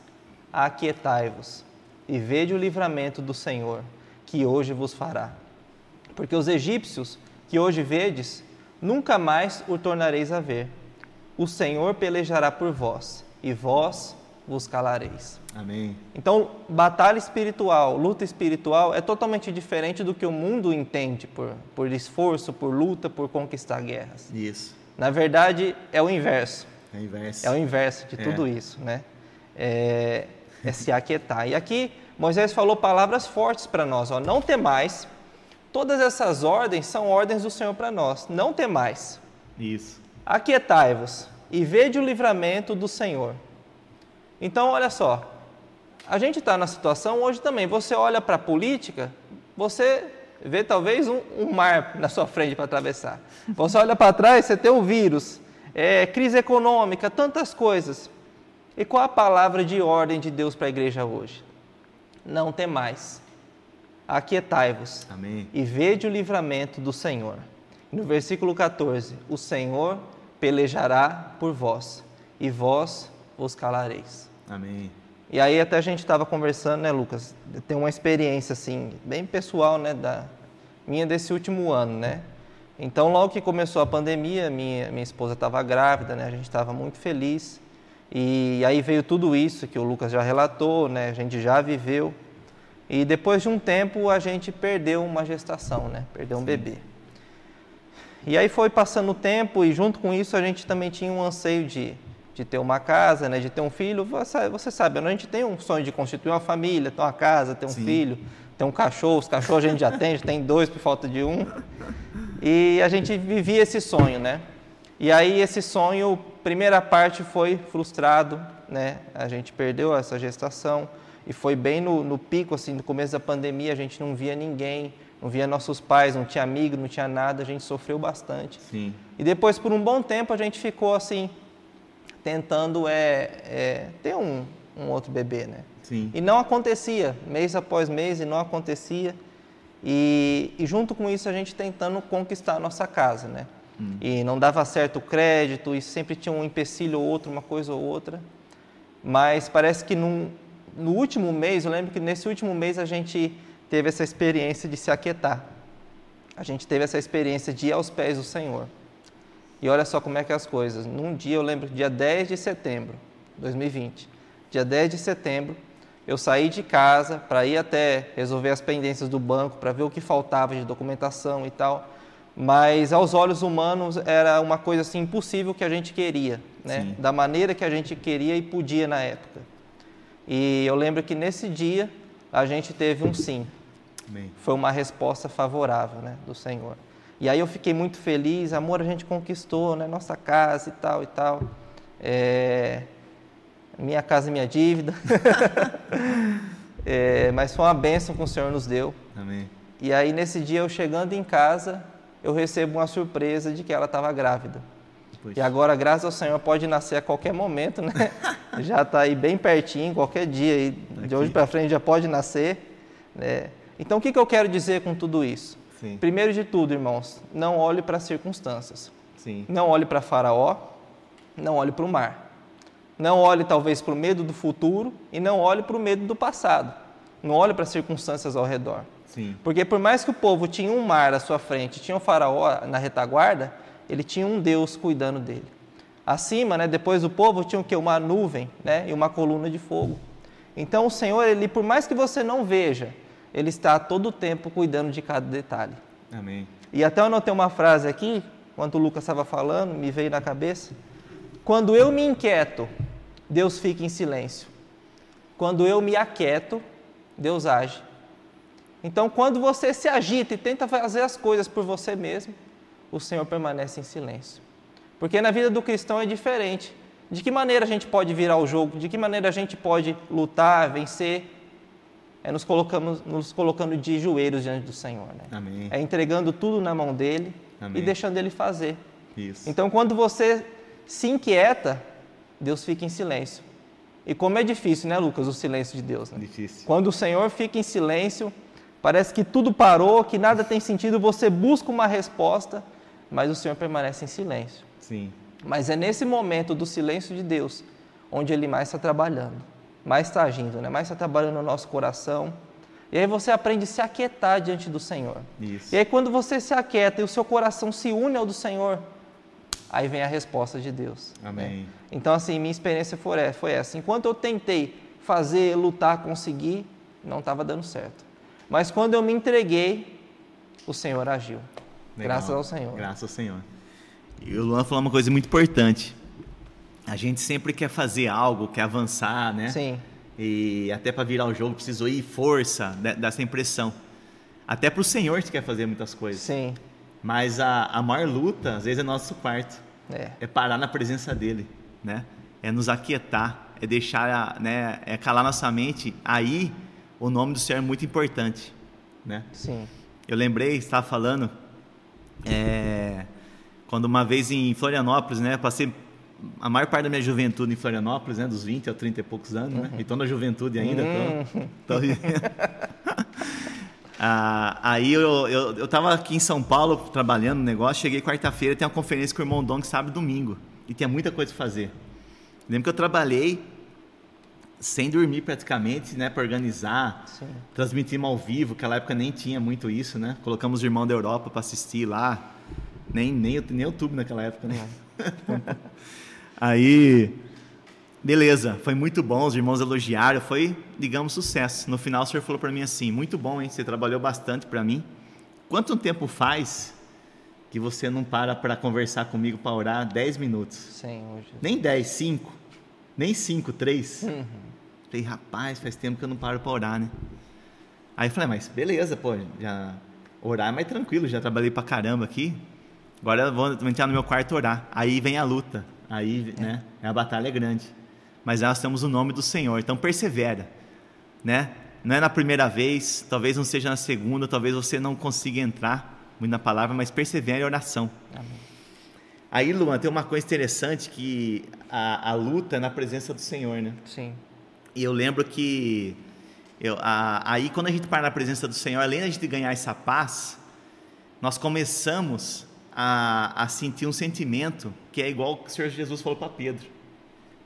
aquietai-vos e vede o livramento do Senhor, que hoje vos fará. Porque os egípcios que hoje vedes, nunca mais o tornareis a ver. O Senhor pelejará por vós, e vós vos calareis. Amém. Então, batalha espiritual, luta espiritual é totalmente diferente do que o mundo entende por, por esforço, por luta, por conquistar guerras. Isso. Na verdade, é o inverso. É o inverso. É o inverso de É. tudo isso, né? É, é se aquietar. E aqui Moisés falou palavras fortes para nós, ó, não temais. Todas essas ordens são ordens do Senhor para nós. Não temais. Isso. Aquietai-vos e vede o livramento do Senhor. Então, olha só, a gente está na situação hoje também. Você olha para a política, você vê talvez um, um mar [LAUGHS] na sua frente para atravessar. Você olha para trás, você tem um vírus, é, crise econômica, tantas coisas. E qual a palavra de ordem de Deus para a igreja hoje? Não temais, aquietai-vos Amém. e vede o livramento do Senhor. No versículo 14: O Senhor pelejará por vós, e vós vos calareis. Amém. E aí até a gente estava conversando, né, Lucas? Tem uma experiência assim, bem pessoal, né, da minha desse último ano, né? Então, logo que começou a pandemia, minha minha esposa estava grávida, né? A gente estava muito feliz. E aí veio tudo isso que o Lucas já relatou, né? A gente já viveu. E depois de um tempo a gente perdeu uma gestação, né? Perdeu um bebê. E aí foi passando o tempo e junto com isso a gente também tinha um anseio de, de ter uma casa, né, de ter um filho. Você, você sabe, a gente tem um sonho de constituir uma família, ter uma casa, ter um Sim. filho, ter um cachorro. Os cachorros a gente já tem, já tem dois por falta de um. E a gente vivia esse sonho, né? E aí esse sonho, primeira parte foi frustrado, né? A gente perdeu essa gestação e foi bem no, no pico, assim, no começo da pandemia, a gente não via ninguém, não via nossos pais, não tinha amigo, não tinha nada, a gente sofreu bastante. Sim. E depois, por um bom tempo, a gente ficou assim, tentando é, é, ter um, um outro bebê, né? Sim. E não acontecia, mês após mês, e não acontecia. E, e junto com isso, a gente tentando conquistar a nossa casa, né? E não dava certo o crédito, e sempre tinha um empecilho ou outro, uma coisa ou outra. Mas parece que num, no último mês, eu lembro que nesse último mês a gente teve essa experiência de se aquietar. A gente teve essa experiência de ir aos pés do Senhor. E olha só como é que é as coisas. Num dia, eu lembro, dia 10 de setembro de 2020, dia 10 de setembro, eu saí de casa para ir até resolver as pendências do banco, para ver o que faltava de documentação e tal. Mas aos olhos humanos era uma coisa assim impossível que a gente queria, né? Sim. Da maneira que a gente queria e podia na época. E eu lembro que nesse dia a gente teve um sim Amém. foi uma resposta favorável né, do Senhor. E aí eu fiquei muito feliz, amor, a gente conquistou, né, nossa casa e tal e tal. É, minha casa e minha dívida. [LAUGHS] É, mas foi uma bênção que o Senhor nos deu. Amém. E aí nesse dia eu chegando em casa, eu recebo uma surpresa de que ela estava grávida. Poxa. E agora, graças ao Senhor, pode nascer a qualquer momento, né? [LAUGHS] já está aí bem pertinho, qualquer dia aí, de Aqui. hoje para frente já pode nascer. Né? Então, o que, que eu quero dizer com tudo isso? Sim. Primeiro de tudo, irmãos, não olhe para as circunstâncias. Sim. Não olhe para Faraó, não olhe para o mar. Não olhe talvez para o medo do futuro e não olhe para o medo do passado. Não olhe para as circunstâncias ao redor. Sim. Porque por mais que o povo tinha um mar à sua frente, tinha um faraó na retaguarda, ele tinha um Deus cuidando dele. Acima, né, depois do povo tinha o quê? Uma nuvem, né, e uma coluna de fogo. Então o Senhor, ele por mais que você não veja, ele está todo tempo cuidando de cada detalhe. Amém. E até eu anotei uma frase aqui, enquanto o Lucas estava falando, me veio na cabeça. Quando eu me inquieto, Deus fica em silêncio. Quando eu me aquieto, Deus age. Então, quando você se agita e tenta fazer as coisas por você mesmo, o Senhor permanece em silêncio. Porque na vida do cristão é diferente. De que maneira a gente pode virar o jogo? De que maneira a gente pode lutar, vencer? É nos, colocamos, nos colocando de joelhos diante do Senhor. Né? Amém. É entregando tudo na mão dele Amém. e deixando ele fazer. Isso. Então, quando você se inquieta, Deus fica em silêncio. E como é difícil, né, Lucas, o silêncio de Deus. Né? Difícil. Quando o Senhor fica em silêncio, parece que tudo parou, que nada tem sentido, você busca uma resposta, mas o Senhor permanece em silêncio. Sim. Mas é nesse momento do silêncio de Deus onde Ele mais está trabalhando, mais está agindo, né? mais está trabalhando no nosso coração. E aí você aprende a se aquietar diante do Senhor. Isso. E aí quando você se aquieta e o seu coração se une ao do Senhor, aí vem a resposta de Deus. né? Amém. Então, assim, minha experiência foi é, foi essa. Enquanto eu tentei fazer, lutar, conseguir, não estava dando certo. Mas quando eu me entreguei, o Senhor agiu. Legal. Graças ao Senhor. Graças ao Senhor. E o Luan falou uma coisa muito importante. A gente sempre quer fazer algo, quer avançar, né? Sim, E até para virar o jogo precisou ir força, né, dessa impressão. Até para o Senhor te quer fazer muitas coisas. sim. Mas a, a maior luta, às vezes, é nosso quarto. É. É parar na presença dele, né? É nos aquietar, é deixar, né? É calar nossa mente. Aí, o nome do Senhor é muito importante, né? Sim. Eu lembrei, estava falando, é, quando uma vez em Florianópolis, né? Passei a maior parte da minha juventude em Florianópolis, né? Dos 20 a 30 e poucos anos, né? E tô na juventude ainda, tô, tô... [LAUGHS] Ah, aí eu, eu, eu tava aqui em São Paulo trabalhando no negócio, cheguei quarta-feira, tem uma conferência com o irmão Dong sábado e domingo. E tinha muita coisa pra fazer. Lembro que eu trabalhei sem dormir praticamente, né, para organizar, Sim. transmitimos ao vivo, naquela época nem tinha muito isso, né? Colocamos os irmãos da Europa para assistir lá. Nem, nem, nem YouTube naquela época, né? [LAUGHS] Aí, beleza, foi muito bom, os irmãos elogiaram, foi, digamos, sucesso. No final, o senhor falou para mim assim: muito bom, hein? Você trabalhou bastante para mim. Quanto tempo faz que você não para para conversar comigo para orar 10 minutos? Senhor Jesus. Nem 10, 5. Nem 5, 3. Falei, rapaz, faz tempo que eu não paro para orar, né? Aí eu falei, mas beleza, pô, já orar é mais tranquilo, já trabalhei pra caramba aqui. Agora eu vou vou entrar no meu quarto orar. Aí vem a luta. Aí, né, a batalha é grande. Mas nós temos o nome do Senhor, então persevera, né? Não é na primeira vez, talvez não seja na segunda, talvez você não consiga entrar muito na palavra, mas persevere em oração. Amém. Aí, Luan, tem uma coisa interessante que a, a luta é na presença do Senhor, né? Sim. E eu lembro que eu, a- aí quando a gente para na presença do Senhor, além da gente ganhar essa paz, nós começamos a, a sentir um sentimento que é igual que o Senhor Jesus falou para Pedro.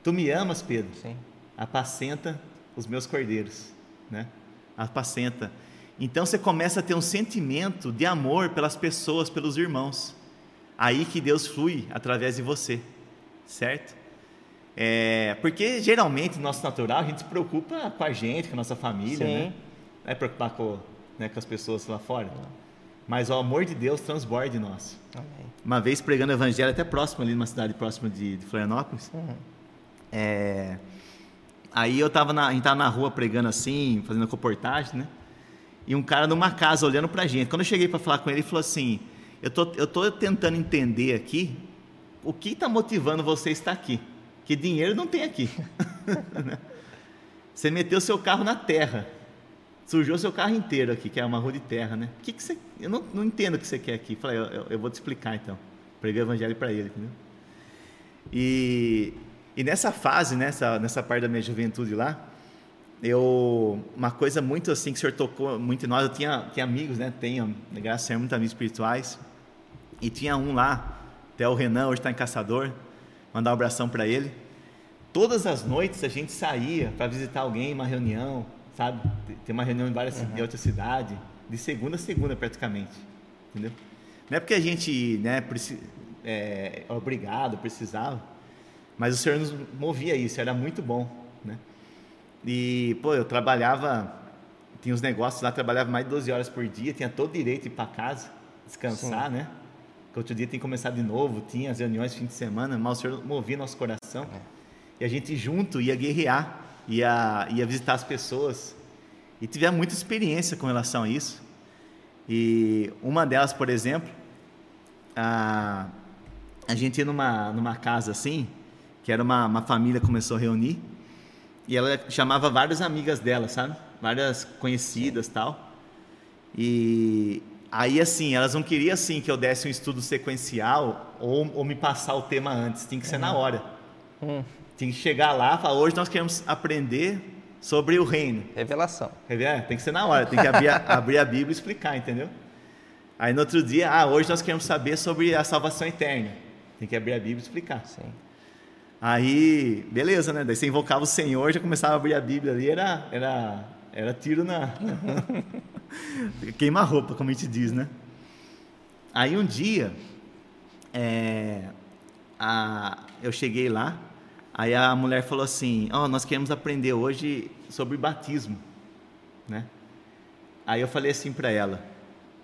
Tu me amas, Pedro? Sim. Apacenta os meus cordeiros, né? Apacenta. Então você começa a ter um sentimento de amor pelas pessoas, pelos irmãos. Aí que Deus flui através de você, certo? É, porque geralmente no nosso natural a gente se preocupa com a gente, com a nossa família, Sim. né? Não é preocupar com, né, com as pessoas lá fora. Mas o amor de Deus transborda em nós. Amém. Uma vez pregando o evangelho até próximo ali, numa cidade próxima de, de Florianópolis. Uhum. É, aí eu tava na, a gente tava na rua pregando assim, fazendo a reportagem, né? E um cara numa casa olhando pra gente. Quando eu cheguei para falar com ele, ele falou assim: eu tô, eu tô tentando entender aqui o que está motivando você a estar aqui. Que dinheiro não tem aqui. [LAUGHS] Né? você meteu seu carro na terra. Sujou seu carro inteiro aqui, que é uma rua de terra, né? O que, que você. Eu não, não entendo o que você quer aqui. Falei, eu, eu- eu vou te explicar então. Preguei o evangelho para ele, entendeu? E, e nessa fase, nessa, nessa parte da minha juventude lá, eu uma coisa muito assim que o senhor tocou muito em nós, eu tinha, tinha amigos, né? Tenho, graças a Deus, muitos amigos espirituais. E tinha um lá, até o Renan, hoje está em Caçador, mandar um abração para ele. Todas as noites a gente saía para visitar alguém, uma reunião, sabe? Tem uma reunião em várias em outra cidade, de segunda a segunda praticamente, entendeu? Não é porque a gente, né, preci- é, é obrigado, precisava, mas o Senhor nos movia isso, era muito bom, né? E, pô, eu trabalhava, tinha uns negócios lá, trabalhava mais de 12 horas por dia, tinha todo direito de ir para casa, descansar, né? Porque outro dia tem que começar de novo, tinha as reuniões fim de semana, mas o Senhor movia nosso coração. E a gente junto ia guerrear, ia, ia visitar as pessoas. E tivemos muita experiência com relação a isso. E uma delas, por exemplo, a, a gente ia numa, numa casa assim, que era uma, uma família começou a reunir, e ela chamava várias amigas dela, sabe? várias conhecidas tal. E aí, assim, elas não queriam, assim, que eu desse um estudo sequencial ou, ou me passar o tema antes. Tem que ser na hora. Hum, Tem que chegar lá e falar, hoje nós queremos aprender sobre o reino. revelação. É, tem que ser na hora, tem que abrir a, [LAUGHS] abrir a Bíblia e explicar, entendeu? Aí no outro dia, ah, hoje nós queremos saber sobre a salvação eterna. Tem que abrir a Bíblia e explicar. Sim. Aí, beleza, né? Daí você invocava o Senhor, já começava a abrir a Bíblia ali, era, era, era tiro na. [LAUGHS] Queima roupa, como a gente diz, né? Aí um dia, é, a, eu cheguei lá, aí a mulher falou assim: Ó, nós queremos aprender hoje sobre batismo, né? Aí eu falei assim para ela.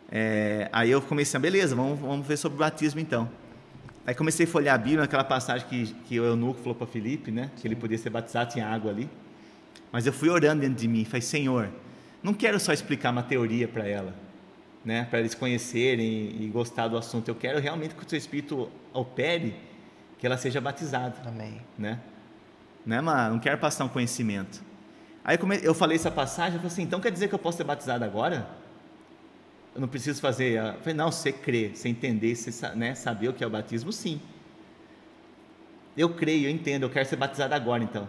é, aí eu comecei, beleza, vamos, vamos ver sobre batismo então. Aí comecei a folhear a Bíblia, naquela passagem que, que o eunuco falou para Felipe, né? Que ele podia ser batizado, tinha água ali. Mas eu fui orando dentro de mim, falei, Senhor, não quero só explicar uma teoria para ela, né? Para eles conhecerem e gostar do assunto. Eu quero realmente que o Teu Espírito opere, que ela seja batizada, Amém. né? Né, mas não quero passar um conhecimento. Aí eu falei essa passagem, eu falei assim, então quer dizer que eu posso ser batizado agora? Eu não preciso fazer. a- Eu falei, não, você crê, você entender, você né, saber o que é o batismo, sim. Eu creio, eu entendo, eu quero ser batizado agora então.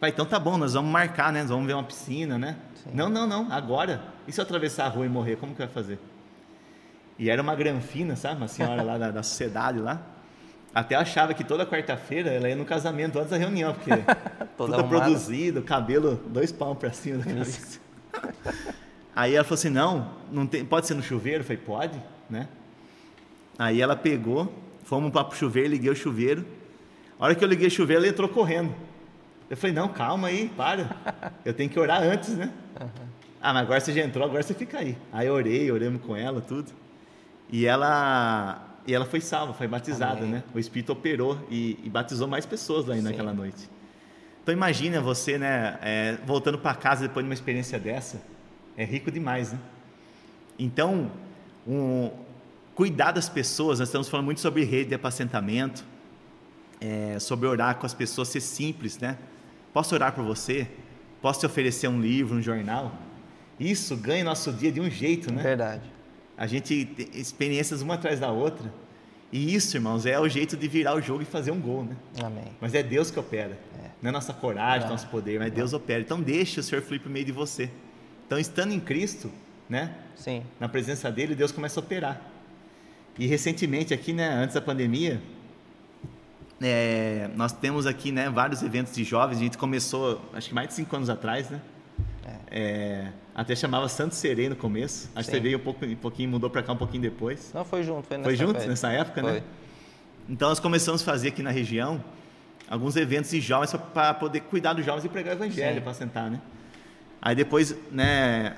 Falei, então tá bom, nós vamos marcar, né? Nós vamos ver uma piscina, né? Sim. Não, não, não, agora. E se eu atravessar a rua e morrer, como que vai fazer? E era uma granfina, sabe? Uma senhora lá da, da sociedade lá. Até achava que toda quarta-feira ela ia no casamento antes da reunião, porque [LAUGHS] Toda tudo produzido, cabelo dois palmos pra cima da cabeça. [LAUGHS] Aí ela falou assim, não, não tem, pode ser no chuveiro? Eu falei, pode, né? Aí ela pegou, fomos para o chuveiro, liguei o chuveiro. A hora que eu liguei o chuveiro, ela entrou correndo. Eu falei, não, calma aí, para. [LAUGHS] Eu tenho que orar antes, né? Ah, mas agora você já entrou, agora você fica aí. Aí eu orei, oramos com ela, tudo. E ela, e ela foi salva, foi batizada, Amém. né? O Espírito operou e, e batizou mais pessoas lá naquela noite. Então imagina você, né, é, voltando para casa depois de uma experiência dessa, é rico demais, né? Então, um, cuidar das pessoas, nós estamos falando muito sobre rede de apacentamento, é, sobre orar com as pessoas, ser simples, né? Posso orar por você? Posso te oferecer um livro, um jornal? Isso ganha nosso dia de um jeito, né? Verdade. A gente tem experiências uma atrás da outra. E isso, irmãos, é o jeito de virar o jogo e fazer um gol, né? Amém. Mas é Deus que opera. Não é nossa coragem, Não. nosso poder, mas Deus opera. Então deixe o Senhor fluir por meio de você. Então, estando em Cristo, né? Sim. Na presença dele, Deus começa a operar. E recentemente aqui, né, antes da pandemia, é, nós temos aqui, né, vários eventos de jovens. A gente começou, acho que mais de cinco anos atrás, né? É, até chamava Santo Serei no começo. Acho que você veio um, pouco, um pouquinho, mudou para cá um pouquinho depois. Não foi junto, foi nessa Foi junto época. nessa época, Foi. né? Então nós começamos a fazer aqui na região alguns eventos de jovens para poder cuidar dos jovens e pregar o evangelho para sentar, né? Aí depois, né,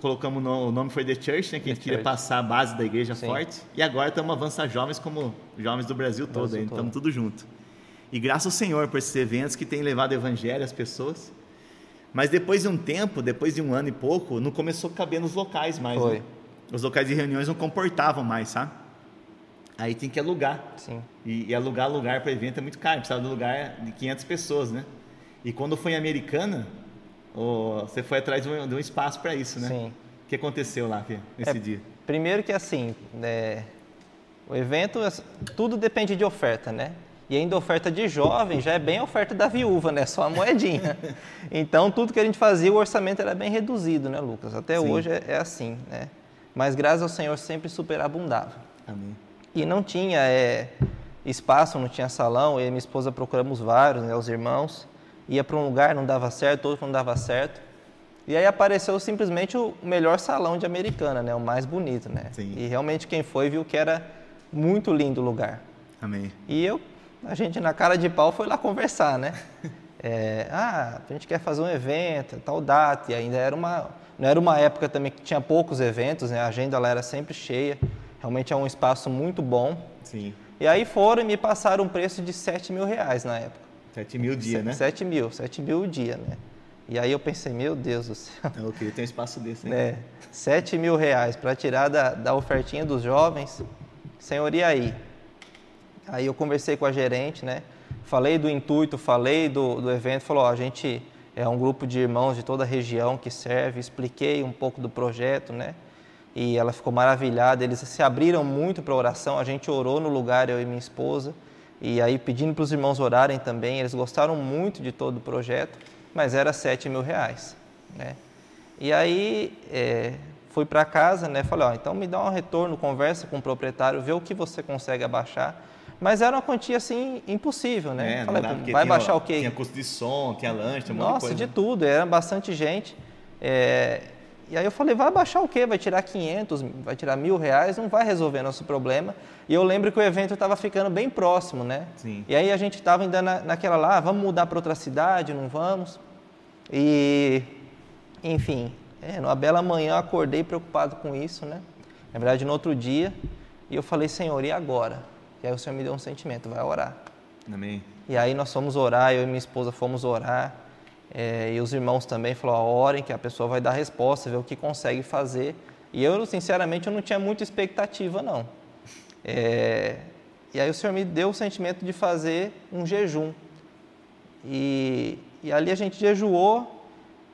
colocamos no, o nome foi The Church, né, que a gente The queria Church. passar a base da igreja Sim. forte. E agora estamos avançando jovens como jovens do Brasil todo. estamos tudo junto. E graças ao Senhor por esses eventos que têm levado o evangelho às pessoas. Mas depois de um tempo, depois de um ano e pouco, não começou a caber nos locais mais. Foi. né? Os locais de reuniões não comportavam mais, sabe? Aí tem que alugar. Sim. E, e alugar lugar para evento é muito caro, precisava de lugar de 500 pessoas, né? E quando foi em Americana, ô, você foi atrás de um, de um espaço para isso, né? Sim. O que aconteceu lá nesse É, dia? Primeiro que assim, é, o evento, tudo depende de oferta, né? E ainda oferta de jovem já é bem a oferta da viúva, né? Só a moedinha. [LAUGHS] Então, tudo que a gente fazia, o orçamento era bem reduzido, né, Lucas? Até Sim. hoje é, é assim, né? Mas graças ao Senhor sempre superabundava. Amém. E não tinha é, espaço, não tinha salão. Eu e minha esposa procuramos vários, né, os irmãos. Ia para um lugar, não dava certo, outro não dava certo. E aí apareceu simplesmente o melhor salão de Americana, né, o mais bonito, né? Sim. E realmente quem foi viu que era muito lindo o lugar. Amém. E eu, a gente na cara de pau foi lá conversar, né? [LAUGHS] É, ah, a gente quer fazer um evento, tal data, e ainda era uma, não era uma época também que tinha poucos eventos, né? A agenda lá era sempre cheia, realmente é um espaço muito bom. Sim. E aí foram e me passaram um preço de 7 mil reais na época. 7 mil dia, né? 7 mil, 7 mil o dia, né? E aí eu pensei, meu Deus do [LAUGHS] céu, Eu queria ter um espaço desse, né? né? 7 mil reais para tirar da, da ofertinha dos jovens. Senhor, e aí? Aí eu conversei com a gerente, né? Falei do intuito, falei do, do evento, falou, ó, a gente É um grupo de irmãos de toda a região que serve. Expliquei um pouco do projeto, né? E ela ficou maravilhada. Eles se abriram muito para oração. A gente orou no lugar, eu e minha esposa. E aí pedindo para os irmãos orarem também. Eles gostaram muito de todo o projeto, mas era sete mil reais, né? E aí é, fui para casa, né? Falei, ó, então me dá um retorno, conversa com o proprietário, vê o que você consegue abaixar. Mas era uma quantia assim impossível, né? É, Falei, vai baixar o quê? Tinha custo de som, tinha lanche, tinha um Nossa, de coisa. de tudo, era bastante gente. É, e aí eu falei, vai baixar o quê? Vai tirar 500, vai tirar mil reais, não vai resolver nosso problema. E eu lembro que o evento estava ficando bem próximo, né? Sim. E aí a gente estava ainda na, naquela lá, vamos mudar para outra cidade, não vamos? E, enfim, é, numa bela manhã eu acordei preocupado com isso, né? Na verdade, no outro dia, e eu falei, Senhor, e agora? E aí o Senhor me deu um sentimento, vai orar. Amém. E aí nós fomos orar, eu e minha esposa fomos orar, é, e os irmãos também falaram, orem que a pessoa vai dar resposta, ver o que consegue fazer. E eu, sinceramente, eu não tinha muita expectativa, não. É, e aí o Senhor me deu o sentimento de fazer um jejum. E, e ali a gente jejuou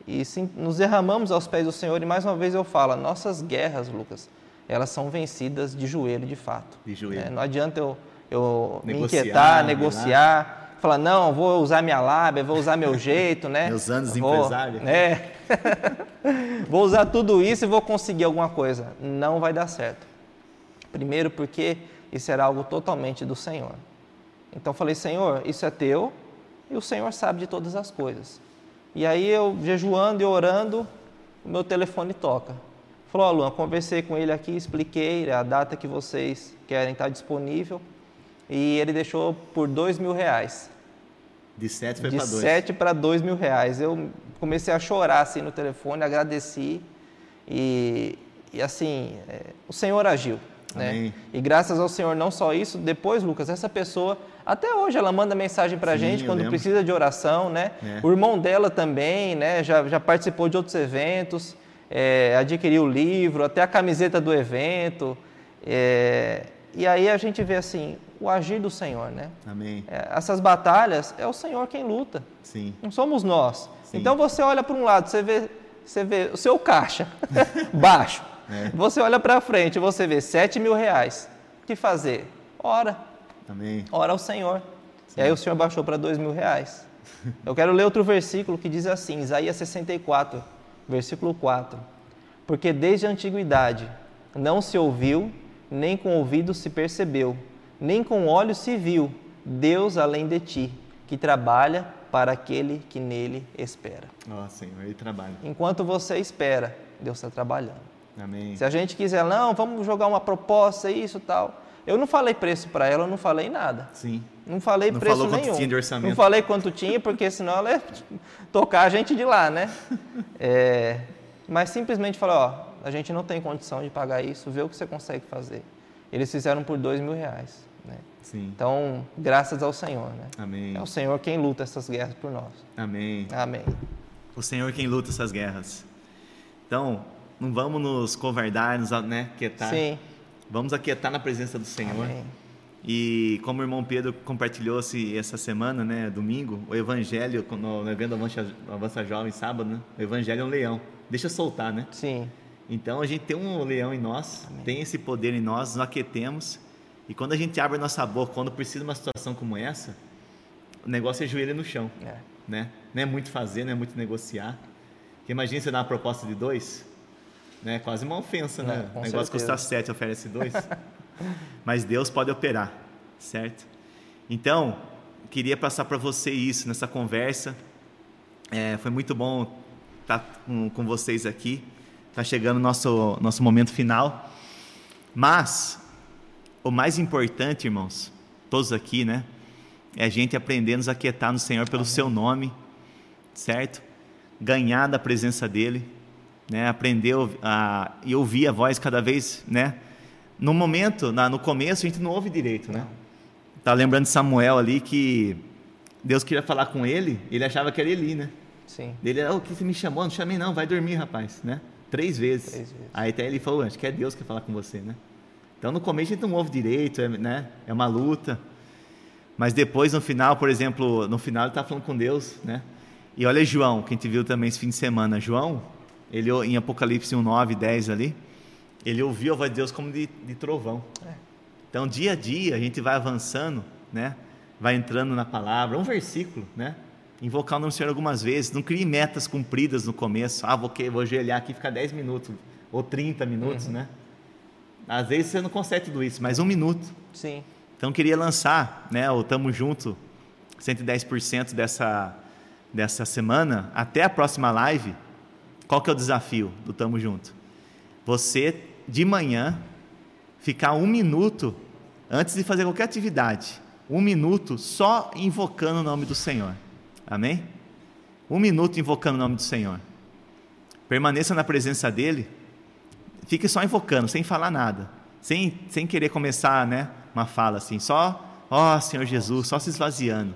e sim, nos derramamos aos pés do Senhor. E mais uma vez eu falo, nossas guerras, Lucas, elas são vencidas de joelho, de fato. De joelho. né? Não adianta eu, eu me Negociar, inquietar, né? negociar, falar, não, vou usar minha lábia, vou usar meu jeito, né? [LAUGHS] Meus anos de Vou- empresário. É. [LAUGHS] vou usar tudo isso e vou conseguir alguma coisa. Não vai dar certo. Primeiro porque isso era algo totalmente do Senhor. Então eu falei, Senhor, isso é teu e o Senhor sabe de todas as coisas. E aí eu jejuando e orando, o meu telefone toca. Falou, ó Luan, conversei com ele aqui, expliquei a data que vocês querem estar disponível e ele deixou por dois mil reais. De sete De para dois. 7 para 2 mil reais. Eu comecei a chorar assim no telefone, agradeci e, e assim, é, o Senhor agiu. Né? E graças ao Senhor, não só isso, depois, Lucas, essa pessoa, até hoje ela manda mensagem para a gente quando lembro. precisa de oração, né? É. O irmão dela também, né? Já, já participou de outros eventos, é, adquiriu o livro, até a camiseta do evento. é, e aí a gente vê assim, o agir do Senhor, né? Amém. É, essas batalhas é o Senhor quem luta, Sim. não somos nós. Sim. Então você olha para um lado, você vê, você vê o seu caixa [LAUGHS] baixo. É. Você olha para frente, você vê 7 mil reais. O que fazer? Ora, Amém. ora ao Senhor. E aí o Senhor baixou para 2 mil reais. Eu quero ler outro versículo que diz assim, Isaías 64, versículo 4. Porque desde a antiguidade não se ouviu, nem com ouvido se percebeu, nem com olhos se viu, Deus além de ti, que trabalha para aquele que nele espera. Ó, Senhor, ele trabalha. Enquanto você espera, Deus está trabalhando. Amém. Se a gente quiser, não, vamos jogar uma proposta, isso tal. Eu não falei preço para ela, eu não falei nada. Sim. Não falei Não preço falou quanto nenhum. tinha de orçamento. Não falei quanto tinha, porque senão ela ia tocar a gente de lá, né? [LAUGHS] É, mas simplesmente falou, ó, a gente não tem condição de pagar isso, vê o que você consegue fazer. Eles fizeram por dois mil reais. Né? Sim. Então, graças ao Senhor, né? Amém. É o Senhor quem luta essas guerras por nós. Amém. Amém. O Senhor quem luta essas guerras. Então, não vamos nos covardar, nos né, quietar. Sim. Vamos aquietar na presença do Senhor. Amém. E como o irmão Pedro compartilhou-se essa semana, né, domingo, o evangelho, no, evento Avança, Avança Jovem, sábado, né, o evangelho é um leão. Deixa soltar, né? Sim. Então a gente tem um leão em nós, Amém. tem esse poder em nós, nós aquetemos. E quando a gente abre a nossa boca, quando precisa de uma situação como essa, o negócio é joelho no chão, É. né? Não é muito fazer, não é muito negociar. Porque imagina você dar uma proposta de dois, né? Quase uma ofensa, Não, né? O negócio certeza. custa sete, oferece dois. [LAUGHS] Mas Deus pode operar, certo? Então, queria passar para você isso nessa conversa. É, foi muito bom estar com, com vocês aqui. Está chegando o nosso, nosso momento final. Mas, o mais importante, irmãos, todos aqui, né? É a gente aprender a nos aquietar no Senhor pelo seu nome, certo? Ganhar da presença dEle, né? Aprender a, e ouvir a voz cada vez, né? No momento, na, no começo, a gente não ouve direito, né? Tá lembrando de Samuel ali que Deus queria falar com ele, ele achava que era Eli, né? Sim. Ele, oh, o que você me chamou? Não chamei não, vai dormir, rapaz, né? Três vezes. Três vezes. Aí até ele falou, acho que é Deus que quer falar com você, né? Então no começo a gente não ouve direito, é, né? É uma luta. Mas depois no final, por exemplo, no final ele está falando com Deus, né? E olha João, que a gente viu também esse fim de semana. João, ele em Apocalipse 1, 9, 10 ali, ele ouviu a voz de Deus como de, de trovão. É. Então, dia a dia, a gente vai avançando, né? Vai entrando na palavra, um versículo, né? Invocar o nome do Senhor algumas vezes. Não crie metas cumpridas no começo. Ah, vou, vou ajoelhar aqui e ficar 10 minutos, ou 30 minutos, uhum. né? Às vezes você não consegue tudo isso, mas um minuto. Sim. Então, queria lançar, né? O Tamo Junto, 110% dessa, dessa semana, até a próxima live. Qual que é o desafio do Tamo Junto? Você, de manhã, ficar um minuto antes de fazer qualquer atividade, um minuto só invocando o nome do Senhor. Amém? Um minuto invocando o nome do Senhor. Permaneça na presença dele. Fique só invocando, sem falar nada. Sem, sem querer começar né, uma fala assim. Só, ó oh, Senhor Jesus, só se esvaziando.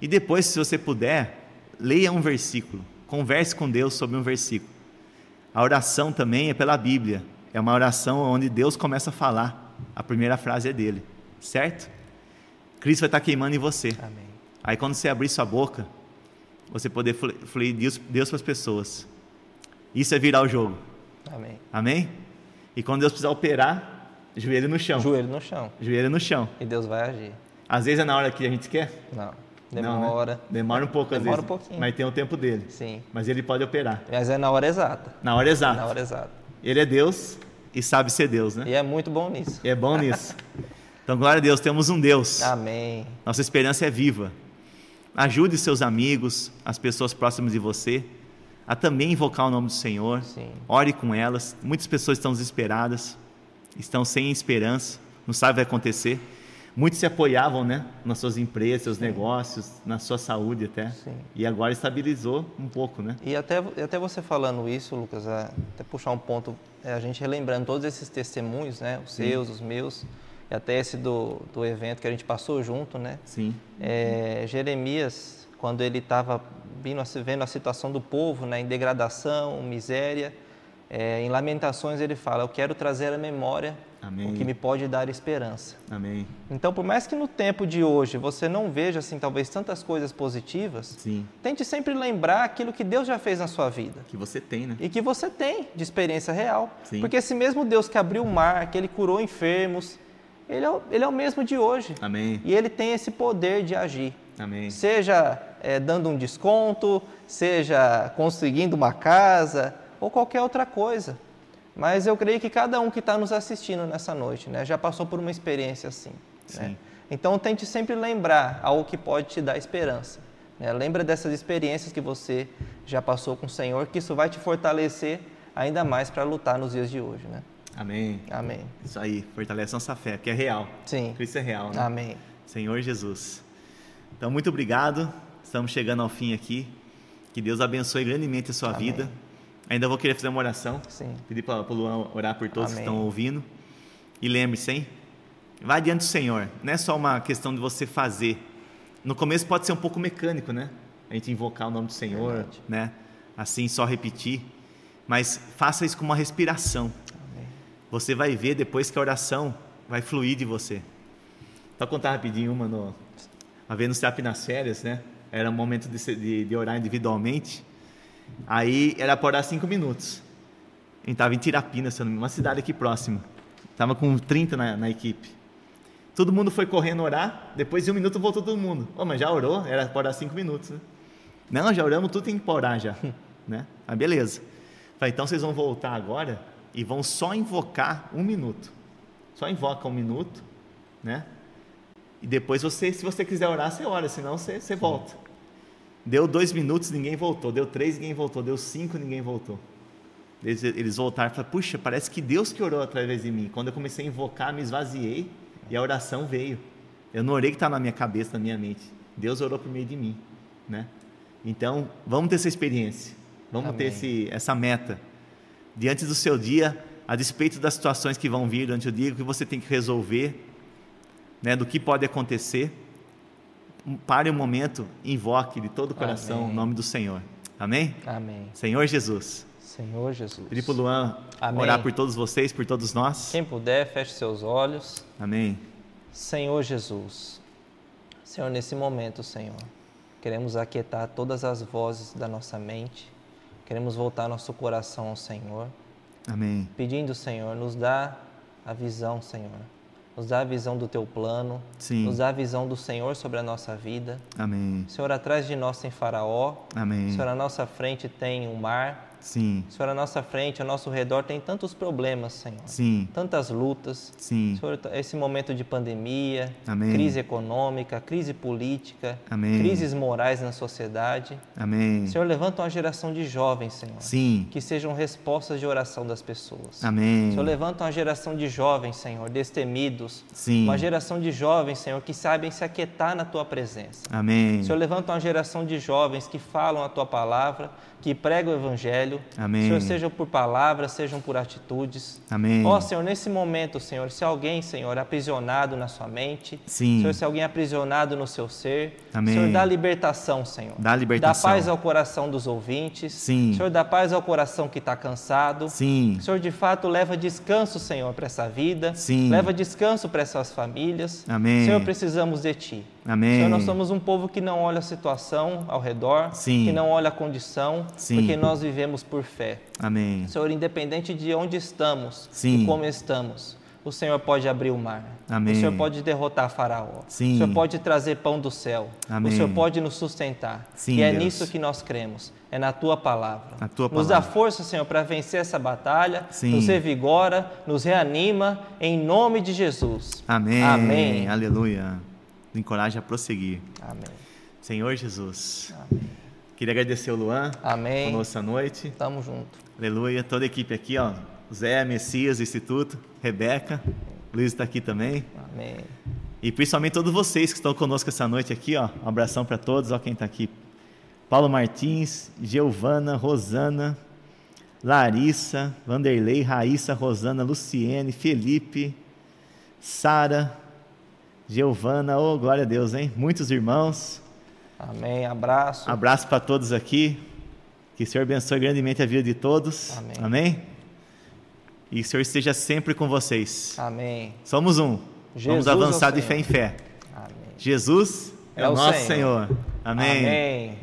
E depois, se você puder, leia um versículo. Converse com Deus sobre um versículo. A oração também é pela Bíblia. É uma oração onde Deus começa a falar. A primeira frase é dele, certo? Cristo vai estar queimando em você. Amém. Aí quando você abrir sua boca, você poder fluir Deus, Deus para as pessoas. Isso é virar o jogo. Amém. Amém? E quando Deus precisar operar, joelho no chão. Joelho no chão. Joelho no chão. E Deus vai agir. Às vezes é na hora que a gente quer? Não. Demora. Não, né? Demora um pouco, Demora às vezes. um pouquinho. Mas tem o tempo dele. Sim. Mas ele pode operar. Mas é na hora exata. Na hora exata. Na hora exata. Ele é Deus e sabe ser Deus, né? E é muito bom nisso. E é bom nisso. [LAUGHS] Então, glória a Deus, temos um Deus. Amém. Nossa esperança é viva. Ajude seus amigos, as pessoas próximas de você, a também invocar o nome do Senhor. Sim. Ore com elas. Muitas pessoas estão desesperadas, estão sem esperança, não sabem o que vai acontecer. Muitos se apoiavam, né, nas suas empresas, seus Sim. negócios, na sua saúde até. Sim. E agora estabilizou um pouco, né? E até, até você falando isso, Lucas, é, até puxar um ponto, é, a gente relembrando todos esses testemunhos, né, os Sim. seus, os meus, e até esse do, do evento que a gente passou junto, né? Sim. É, Jeremias, quando ele estava vendo a situação do povo, né, em degradação, miséria, é, em Lamentações ele fala: Eu quero trazer à memória Amém. o que me pode dar esperança. Amém. Então, por mais que no tempo de hoje você não veja assim talvez tantas coisas positivas, Sim. tente sempre lembrar aquilo que Deus já fez na sua vida. Que você tem, né? E que você tem de experiência real. Sim. Porque esse mesmo Deus que abriu o mar, que ele curou enfermos, ele é, o, ele é o mesmo de hoje. Amém. E ele tem esse poder de agir. Amém. Seja é, dando um desconto, seja conseguindo uma casa ou qualquer outra coisa. Mas eu creio que cada um que está nos assistindo nessa noite né, já passou por uma experiência assim. Né? Então tente sempre lembrar algo que pode te dar esperança. Né? Lembra dessas experiências que você já passou com o Senhor, que isso vai te fortalecer ainda mais para lutar nos dias de hoje. Né? Amém. Amém. Isso aí, fortalece nossa fé, que é real. Sim. Cristo é real, né? Amém. Senhor Jesus. Então, muito obrigado. Estamos chegando ao fim aqui. Que Deus abençoe grandemente a sua Amém. vida. Ainda vou querer fazer uma oração. Sim. Pedir para o Luan orar por todos Amém. que estão ouvindo. E lembre-se, hein? Vai diante do Senhor. Não é só uma questão de você fazer. No começo pode ser um pouco mecânico, né? A gente invocar o nome do Senhor, Verdade. né? Assim, só repetir. Mas faça isso com uma respiração. Amém. Você vai ver depois que a oração vai fluir de você. Só contar rapidinho uma no, uma vez no nas férias, né? Era um momento de, de, de orar individualmente. Aí era para orar cinco minutos. A gente estava em Tirapina, se eu não me engano, uma cidade aqui próxima. Estava com 30 na, na equipe. Todo mundo foi correndo orar, depois de um minuto voltou todo mundo. Ô, mas já orou? Era para orar cinco minutos, né? Não, já oramos, tudo tem que orar já. [LAUGHS] né? Ah, beleza. Falei, então vocês vão voltar agora e vão só invocar um minuto. Só invoca um minuto, né? E depois você, se você quiser orar, você ora, senão você, você volta. Deu dois minutos, ninguém voltou. Deu três, ninguém voltou. Deu cinco, ninguém voltou. Eles, eles voltaram e falaram, puxa, parece que Deus que orou através de mim. Quando eu comecei a invocar, me esvaziei e a oração veio. Eu não orei que está na minha cabeça, na minha mente. Deus orou por meio de mim, né? Então, vamos ter essa experiência. Vamos ter Amém. esse, essa meta. Diante do seu dia, a despeito das situações que vão vir durante o dia, o que você tem que resolver, né, do que pode acontecer, pare um momento, invoque de todo o coração Amém. o nome do Senhor. Amém? Amém. Senhor Jesus. Senhor Jesus. Pedir para o Luan Amém. orar por todos vocês, por todos nós. Quem puder, feche seus olhos. Amém. Senhor Jesus. Senhor, nesse momento, Senhor, Queremos aquietar todas as vozes da nossa mente. Queremos voltar nosso coração ao Senhor. Amém. Pedindo, Senhor, nos dá a visão, Senhor. Nos dá a visão do teu plano. Sim. Nos dá a visão do Senhor sobre a nossa vida. Amém. Senhor, atrás de nós tem Faraó. Amém. Senhor, à nossa frente tem o mar. Sim. Senhor, à nossa frente, ao nosso redor tem tantos problemas, Senhor. Sim. Tantas lutas. Sim. Senhor, esse momento de pandemia, Amém. crise econômica, crise política, Amém. crises morais na sociedade. Amém. Senhor, levanta uma geração de jovens, Senhor, Sim. que sejam respostas de oração das pessoas. Amém. Senhor, levanta uma geração de jovens, Senhor, destemidos. Sim. Uma geração de jovens, Senhor, que sabem se aquietar na tua presença. Amém. Senhor, levanta uma geração de jovens que falam a tua palavra, que pregam o evangelho. Amém. Senhor, sejam por palavras, sejam por atitudes. Amém. Ó Senhor, nesse momento, Senhor, se alguém, Senhor, aprisionado na sua mente, Sim. Senhor, se alguém aprisionado no seu ser, Amém. Senhor, dá libertação, Senhor. Dá libertação. Dá paz ao coração dos ouvintes. Sim. Senhor, dá paz ao coração que está cansado. Sim. Senhor, de fato, leva descanso, Senhor, para essa vida. Sim. Leva descanso para essas famílias. Amém. Senhor, precisamos de Ti. Amém. Senhor, nós somos um povo que não olha a situação ao redor, Sim. que não olha a condição, Sim. porque nós vivemos por fé. Amém. Senhor, independente de onde estamos Sim. e como estamos, o Senhor pode abrir o mar. Amém. O Senhor pode derrotar Faraó. Sim. O Senhor pode trazer pão do céu. Amém. O Senhor pode nos sustentar. Sim, e é Deus. nisso que nós cremos. É na tua palavra. Na tua Nos dá palavra. força, Senhor, para vencer essa batalha. Sim. Nos revigora, nos reanima, em nome de Jesus. Amém. Amém. Aleluia. Nos encoraja a prosseguir. Amém. Senhor Jesus. Amém. Queria agradecer o Luan Amém. conosco noite. Tamo junto. Aleluia. Toda a equipe aqui, ó. Zé, Messias, Instituto, Rebeca, Luiz está aqui também. Amém. E principalmente todos vocês que estão conosco essa noite aqui, ó. Um abração para todos, ó quem está aqui. Paulo Martins, Giovana, Rosana, Larissa, Vanderlei, Raíssa, Rosana, Luciene, Felipe, Sara, Giovana, oh glória a Deus, hein? Muitos irmãos. Amém. Abraço. Abraço para todos aqui. Que o Senhor abençoe grandemente a vida de todos. Amém. Amém? E o Senhor esteja sempre com vocês. Amém. Somos um. Jesus Vamos é avançar de Senhor. fé em fé. Amém. Jesus é, É o o nosso Senhor. Senhor. Amém. Amém.